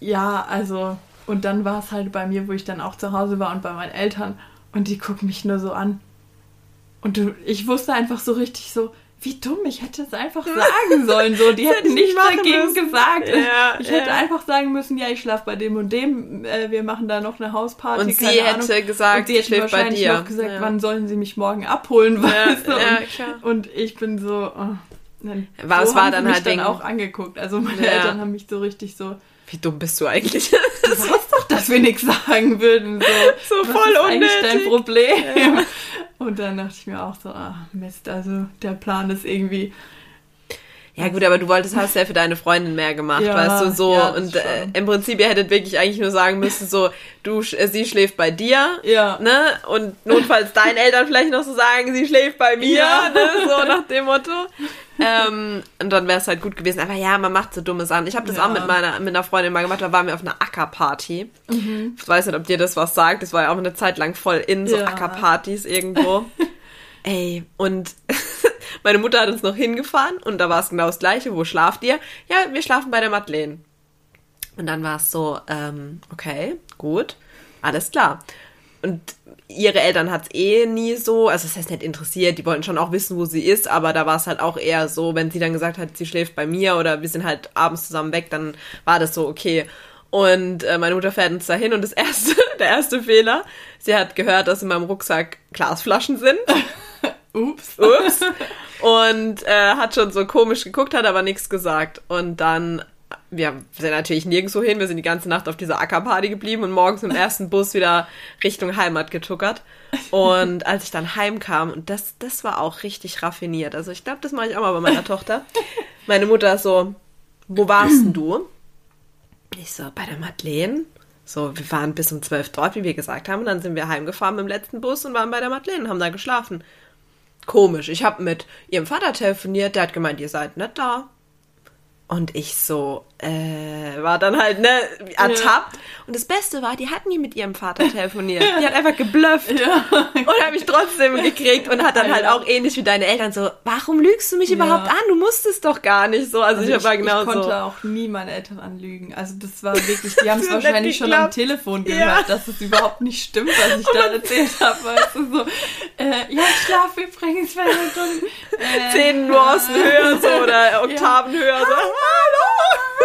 Speaker 1: ja, also, und dann war es halt bei mir, wo ich dann auch zu Hause war und bei meinen Eltern und die gucken mich nur so an. Und du, ich wusste einfach so richtig so, wie dumm, ich hätte es einfach sagen sollen. So, die
Speaker 2: hätte
Speaker 1: hätten
Speaker 2: ich nicht
Speaker 1: nichts dagegen
Speaker 2: müssen.
Speaker 1: gesagt.
Speaker 2: Ja,
Speaker 1: ich hätte
Speaker 2: ja.
Speaker 1: einfach sagen müssen, ja, ich schlafe bei dem und dem, äh, wir machen da noch eine Hausparty.
Speaker 2: Und sie hätte
Speaker 1: Ahnung.
Speaker 2: gesagt,
Speaker 1: und sie hätten
Speaker 2: schläft bei
Speaker 1: wahrscheinlich
Speaker 2: dir.
Speaker 1: noch gesagt,
Speaker 2: Ja.
Speaker 1: wann sollen sie mich morgen abholen, weißt du? und, und ich bin so, oh, dann,
Speaker 2: War-
Speaker 1: so
Speaker 2: es war dann
Speaker 1: mich
Speaker 2: halt
Speaker 1: dann auch angeguckt. Also meine. Eltern haben mich so richtig so,
Speaker 2: Wie dumm bist du eigentlich?
Speaker 1: du weißt doch, dass wir nichts sagen würden. So,
Speaker 2: So voll
Speaker 1: ist eigentlich dein
Speaker 2: unnötig.
Speaker 1: Problem? Und dann dachte ich mir auch so, ah, Mist, also der Plan ist irgendwie,
Speaker 2: Ja gut, aber du wolltest, hast ja für deine Freundin mehr gemacht,
Speaker 1: Ja,
Speaker 2: weißt du, so.
Speaker 1: ja,
Speaker 2: und äh, im Prinzip, ihr hättet wirklich eigentlich nur sagen müssen, so, du, äh, sie schläft bei dir,
Speaker 1: ja,
Speaker 2: ne? Und notfalls deinen Eltern vielleicht noch so sagen, sie schläft bei mir,
Speaker 1: Ja.
Speaker 2: ne? So nach dem Motto. Ähm, und dann wäre es halt gut gewesen. Aber ja, man macht so dumme Sachen. Ich habe das
Speaker 1: Ja.
Speaker 2: auch mit meiner mit einer Freundin mal gemacht, da waren wir auf einer Ackerparty.
Speaker 1: Mhm.
Speaker 2: Ich weiß nicht, ob dir das was sagt. Das war ja auch eine Zeit lang voll in so
Speaker 1: Ja.
Speaker 2: Ackerpartys irgendwo. Ey, und meine Mutter hat uns noch hingefahren und da war es genau das Gleiche. Wo schlaft ihr? Ja, wir schlafen bei der Madeleine. Und dann war es so, ähm, okay, gut, alles klar. Und ihre Eltern hat es eh nie so, also das heißt nicht interessiert, die wollten schon auch wissen, wo sie ist, aber da war es halt auch eher so, wenn sie dann gesagt hat, sie schläft bei mir oder wir sind halt abends zusammen weg, dann war das so, okay. Und äh, meine Mutter fährt uns dahin und das erste, der erste Fehler, sie hat gehört, dass in meinem Rucksack Glasflaschen sind.
Speaker 1: ups.
Speaker 2: Ups. Und äh, hat schon so komisch geguckt, hat aber nichts gesagt. Und dann, wir sind natürlich nirgendwo hin, wir sind die ganze Nacht auf dieser Ackerparty geblieben und morgens im ersten Bus wieder Richtung Heimat getuckert. Und als ich dann heimkam, und das, das war auch richtig raffiniert. Also ich glaube, das mache ich auch mal bei meiner Tochter. Meine Mutter so, wo warst denn du? Ich so, bei der Madeleine. So, wir waren bis um zwölf dort, wie wir gesagt haben. Und dann sind wir heimgefahren mit dem letzten Bus und waren bei der Madeleine und haben da geschlafen. Komisch. Ich habe mit ihrem Vater telefoniert, der hat gemeint, ihr seid nicht da. Und ich so, äh, war dann halt, ne, ertappt. Und das Beste war, die hat nie mit ihrem Vater telefoniert. Die hat einfach geblufft.
Speaker 1: Ja.
Speaker 2: Und habe mich trotzdem gekriegt und hat dann halt auch ähnlich wie deine Eltern so, warum lügst du mich
Speaker 1: Ja.
Speaker 2: überhaupt an? Du musstest doch gar nicht so. Also,
Speaker 1: Also
Speaker 2: ich war genau
Speaker 1: ich konnte
Speaker 2: so.
Speaker 1: auch nie meine Eltern anlügen. Also das war wirklich, die haben es
Speaker 2: hat
Speaker 1: wahrscheinlich schon am. Telefon
Speaker 2: Ja.
Speaker 1: gehört, dass es überhaupt nicht stimmt, was ich da erzählt habe. Weißt du, so, äh, ja, ich schlafe übrigens, wenn du dumm. Äh,
Speaker 2: Zehn Nuancen höher so oder Oktaven höher so.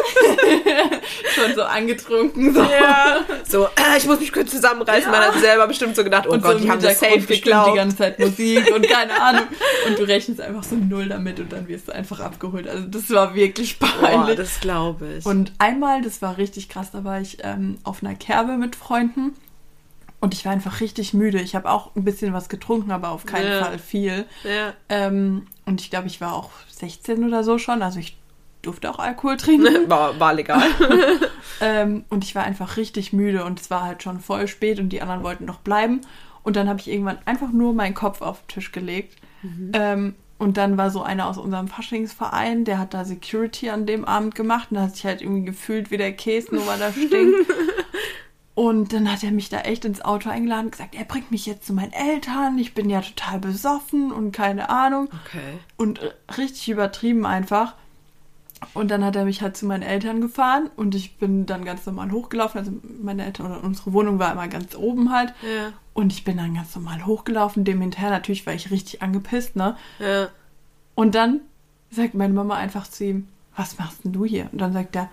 Speaker 1: schon so angetrunken. So.
Speaker 2: Ja. So, äh, ich muss mich kurz zusammenreißen. Man hat selber bestimmt so gedacht, oh
Speaker 1: Und
Speaker 2: Gott,
Speaker 1: so
Speaker 2: die
Speaker 1: im
Speaker 2: haben das safe
Speaker 1: bestimmt die ganze Zeit Musik und keine Ahnung. Und du rechnest einfach so null damit und dann wirst du einfach abgeholt. Also das war wirklich peinlich.
Speaker 2: das glaube ich.
Speaker 1: Und einmal, das war richtig krass, da war ich ähm, auf einer Kerbe mit Freunden und ich war einfach richtig müde. Ich habe auch ein bisschen was getrunken, aber auf keinen
Speaker 2: Ja.
Speaker 1: Fall viel.
Speaker 2: ja.
Speaker 1: Ähm, und ich glaube, ich war auch 16 oder so schon. Also ich durfte auch Alkohol trinken.
Speaker 2: War, war legal.
Speaker 1: ähm, und ich war einfach richtig müde und es war halt schon voll spät und die anderen wollten noch bleiben. Und dann habe ich irgendwann einfach nur meinen Kopf auf den Tisch gelegt. Ähm, und dann war so einer aus unserem Faschingsverein, der hat da Security an dem Abend gemacht und da hat sich halt irgendwie gefühlt wie der Käse, nur weil er stinkt. Und dann hat er mich da echt ins Auto eingeladen und gesagt, er bringt mich jetzt zu meinen Eltern, ich bin ja total besoffen und keine Ahnung.
Speaker 2: Okay.
Speaker 1: Und äh, richtig übertrieben einfach. Und dann hat er mich halt zu meinen Eltern gefahren und ich bin dann ganz normal hochgelaufen. Also meine Eltern oder unsere Wohnung war immer ganz oben halt.
Speaker 2: Ja.
Speaker 1: Und ich bin dann ganz normal hochgelaufen, dem hinterher. Natürlich war ich richtig angepisst, ne?
Speaker 2: Ja.
Speaker 1: Und dann sagt meine Mama einfach zu ihm, was machst denn du hier? Und dann sagt er,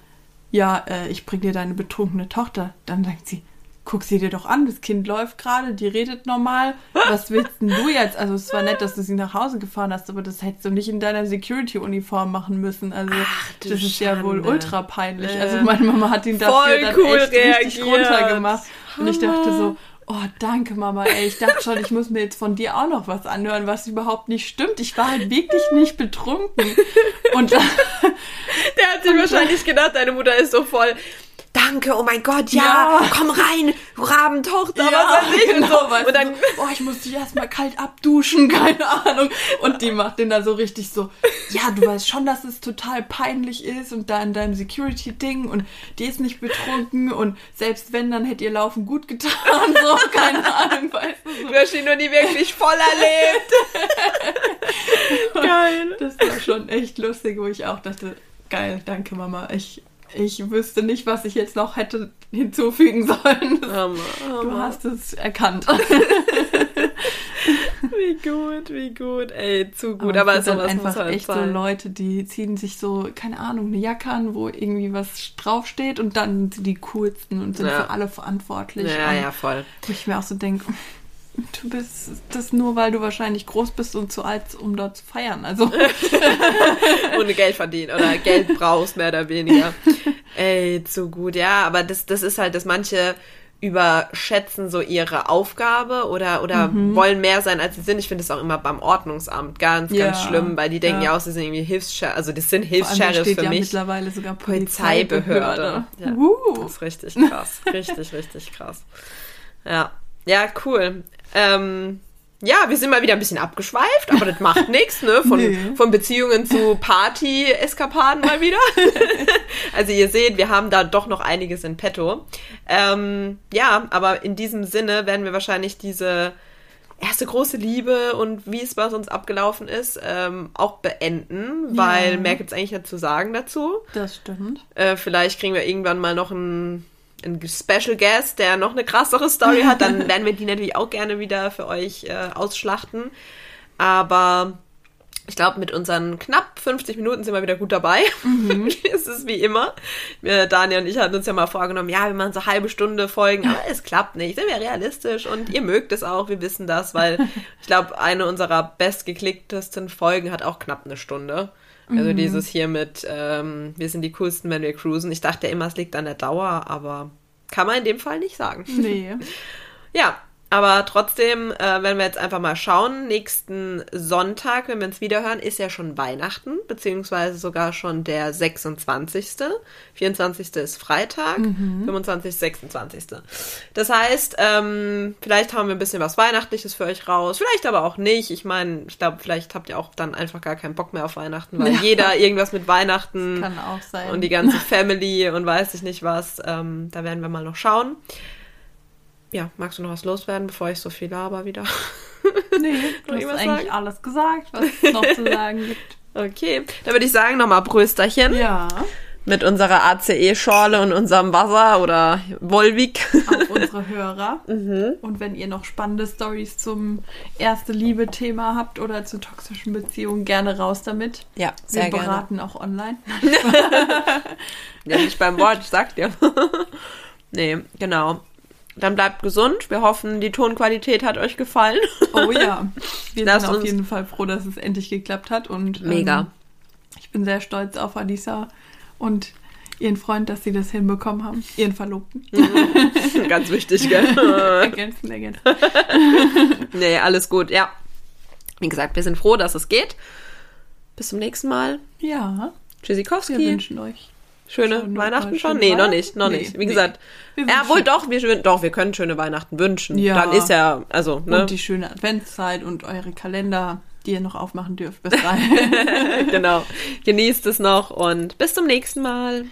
Speaker 1: ja, äh, ich bring dir deine betrunkene Tochter. Dann sagt sie, guck sie dir doch an, das Kind läuft gerade, die redet normal. Was willst denn du jetzt? Also es war nett, dass du sie nach Hause gefahren hast, aber das hättest du nicht in deiner Security-Uniform machen müssen. Also
Speaker 2: du
Speaker 1: das ist ja wohl ultra peinlich.
Speaker 2: Ja.
Speaker 1: Also meine Mama hat ihn dafür
Speaker 2: Voll
Speaker 1: dann
Speaker 2: cool
Speaker 1: echt richtig
Speaker 2: reagiert.
Speaker 1: runtergemacht. Und ich dachte
Speaker 2: Hammer.
Speaker 1: so, oh danke Mama, ey, ich dachte schon, ich muss mir jetzt von dir auch noch was anhören, was überhaupt nicht stimmt. Ich war halt wirklich nicht betrunken. Und dann,
Speaker 2: Der hat sich wahrscheinlich gedacht, deine Mutter ist so voll. Danke, oh mein Gott, ja,
Speaker 1: Ja.
Speaker 2: komm rein, du Rabentochter,
Speaker 1: Ja,
Speaker 2: was weiß ich. und,
Speaker 1: genau,
Speaker 2: so.
Speaker 1: weißt
Speaker 2: und dann,
Speaker 1: so, oh, ich muss dich erstmal kalt abduschen, keine Ahnung. Und die macht den da so richtig so, ja, du weißt schon, dass es total peinlich ist und da in deinem Security-Ding und die ist nicht betrunken und selbst wenn, dann hätte ihr Laufen gut getan, so, keine Ahnung, weißt du. So.
Speaker 2: du hast ihn noch nie wirklich voll erlebt. Geil.
Speaker 1: Das war schon echt lustig, wo ich auch dachte, geil, danke Mama, ich, ich wüsste nicht, was ich jetzt noch hätte hinzufügen sollen.
Speaker 2: Hammer,
Speaker 1: Du
Speaker 2: Hammer.
Speaker 1: hast es erkannt.
Speaker 2: Wie gut, wie gut. Ey, zu gut.
Speaker 1: Aber, es sind
Speaker 2: sowas
Speaker 1: einfach
Speaker 2: halt
Speaker 1: echt so
Speaker 2: sein.
Speaker 1: Leute, die ziehen sich so, keine Ahnung, eine Jacke an, wo irgendwie was draufsteht und dann sind die coolsten und sind
Speaker 2: Ja.
Speaker 1: für alle verantwortlich.
Speaker 2: Ja, ja, voll.
Speaker 1: Wo ich mir auch so denke, du bist das nur, weil du wahrscheinlich groß bist und zu alt, um dort zu feiern. Also,
Speaker 2: Ohne Geld verdienen oder Geld brauchst, mehr oder weniger. Ey, zu gut. Ja, aber das, das ist halt, dass manche überschätzen so ihre Aufgabe oder, oder
Speaker 1: Mhm.
Speaker 2: wollen mehr sein, als sie sind. Ich finde das auch immer beim Ordnungsamt ganz,
Speaker 1: Ja,
Speaker 2: ganz schlimm, weil die denken
Speaker 1: ja.
Speaker 2: auch, sie sind irgendwie Hilfssheriff, also das sind
Speaker 1: steht
Speaker 2: für
Speaker 1: ja
Speaker 2: mich.
Speaker 1: mittlerweile sogar
Speaker 2: Polizeibehörde.
Speaker 1: Polizeibehörde.
Speaker 2: Ja.
Speaker 1: Uh.
Speaker 2: Das ist richtig krass. Richtig, richtig krass. Ja. Ja, cool. Ähm, ja, wir sind mal wieder ein bisschen abgeschweift, aber das macht nichts, ne? Von,
Speaker 1: Nee.
Speaker 2: von Beziehungen zu Party-Eskapaden mal wieder. also ihr seht, wir haben da doch noch einiges in petto. Ähm, ja, aber in diesem Sinne werden wir wahrscheinlich diese erste große Liebe und wie es bei uns abgelaufen ist, ähm, auch beenden, weil
Speaker 1: Ja.
Speaker 2: mehr gibt's eigentlich nicht zu sagen dazu.
Speaker 1: Das stimmt.
Speaker 2: Äh, vielleicht kriegen wir irgendwann mal noch einen, einen Special Guest, der noch eine krassere Story hat. Dann werden wir die natürlich auch gerne wieder für euch äh, ausschlachten. Aber ich glaube, mit unseren knapp 50 Minuten sind wir wieder gut dabei. es ist wie immer. Wir, Daniel und ich hatten uns ja mal vorgenommen, ja, wir machen so halbe Stunde Folgen, aber es klappt nicht. Sind wir realistisch und ihr mögt es auch, wir wissen das, weil ich glaube, eine unserer bestgeklicktesten Folgen hat auch knapp eine Stunde. Also dieses hier mit, ähm, wir sind die coolsten, wenn wir cruisen. Ich dachte immer, es liegt an der Dauer, aber kann man in dem Fall nicht sagen.
Speaker 1: Nee.
Speaker 2: Ja, aber trotzdem, äh, wenn wir jetzt einfach mal schauen, nächsten Sonntag, wenn wir uns wiederhören, ist ja schon Weihnachten, beziehungsweise sogar schon der 26. 24. ist Freitag, 25. 26. Das heißt, ähm, vielleicht haben wir ein bisschen was Weihnachtliches für euch raus, vielleicht aber auch nicht. Ich meine, ich glaube, vielleicht habt ihr auch dann einfach gar keinen Bock mehr auf Weihnachten, weil
Speaker 1: Ja.
Speaker 2: jeder irgendwas mit Weihnachten
Speaker 1: Kann auch sein.
Speaker 2: und die ganze Family und weiß ich nicht was. Ähm, da werden wir mal noch schauen. Ja, magst du noch was loswerden, bevor ich so viel laber wieder?
Speaker 1: Nee, du hast eigentlich
Speaker 2: sagen?
Speaker 1: alles gesagt, was es noch zu sagen gibt.
Speaker 2: Okay, dann würde ich sagen, nochmal Prösterchen
Speaker 1: Ja,
Speaker 2: mit unserer ACE-Schorle und unserem Wasser oder Volvic.
Speaker 1: auf unsere Hörer.
Speaker 2: Mhm.
Speaker 1: Und wenn ihr noch spannende Stories zum erste Liebe-Thema habt oder zu toxischen Beziehungen, gerne raus damit.
Speaker 2: Ja,
Speaker 1: Wir beraten auch online.
Speaker 2: Ja, nicht beim Wort, ich sag dir. nee, genau. Dann bleibt gesund. Wir hoffen, die Tonqualität hat euch gefallen.
Speaker 1: Oh ja, wir
Speaker 2: Lasst
Speaker 1: sind auf jeden Fall froh, dass es endlich geklappt hat. Und
Speaker 2: Mega.
Speaker 1: Ähm, ich bin sehr stolz auf Alisa und ihren Freund, dass sie das hinbekommen haben. Ihren Verlobten.
Speaker 2: Ganz wichtig, gell?
Speaker 1: ergänzen, ergänzen.
Speaker 2: nee, alles gut, ja. Wie gesagt, wir sind froh, dass es geht. Bis zum nächsten Mal.
Speaker 1: Ja,
Speaker 2: Tschüssikowski.
Speaker 1: Wir wünschen euch
Speaker 2: Schöne
Speaker 1: Schöne-
Speaker 2: Weihnachten schon? Nee, noch
Speaker 1: Weihnachten?
Speaker 2: nicht, noch
Speaker 1: Nee,
Speaker 2: nicht. Wie
Speaker 1: nee.
Speaker 2: gesagt,
Speaker 1: Wir
Speaker 2: ja, wohl doch, wir, doch, wir können schöne Weihnachten wünschen.
Speaker 1: Ja.
Speaker 2: Dann ist ja, also, ne?
Speaker 1: und die schöne Adventszeit und eure Kalender, die ihr noch aufmachen dürft bis dahin.
Speaker 2: genau. Genießt es noch und bis zum nächsten Mal.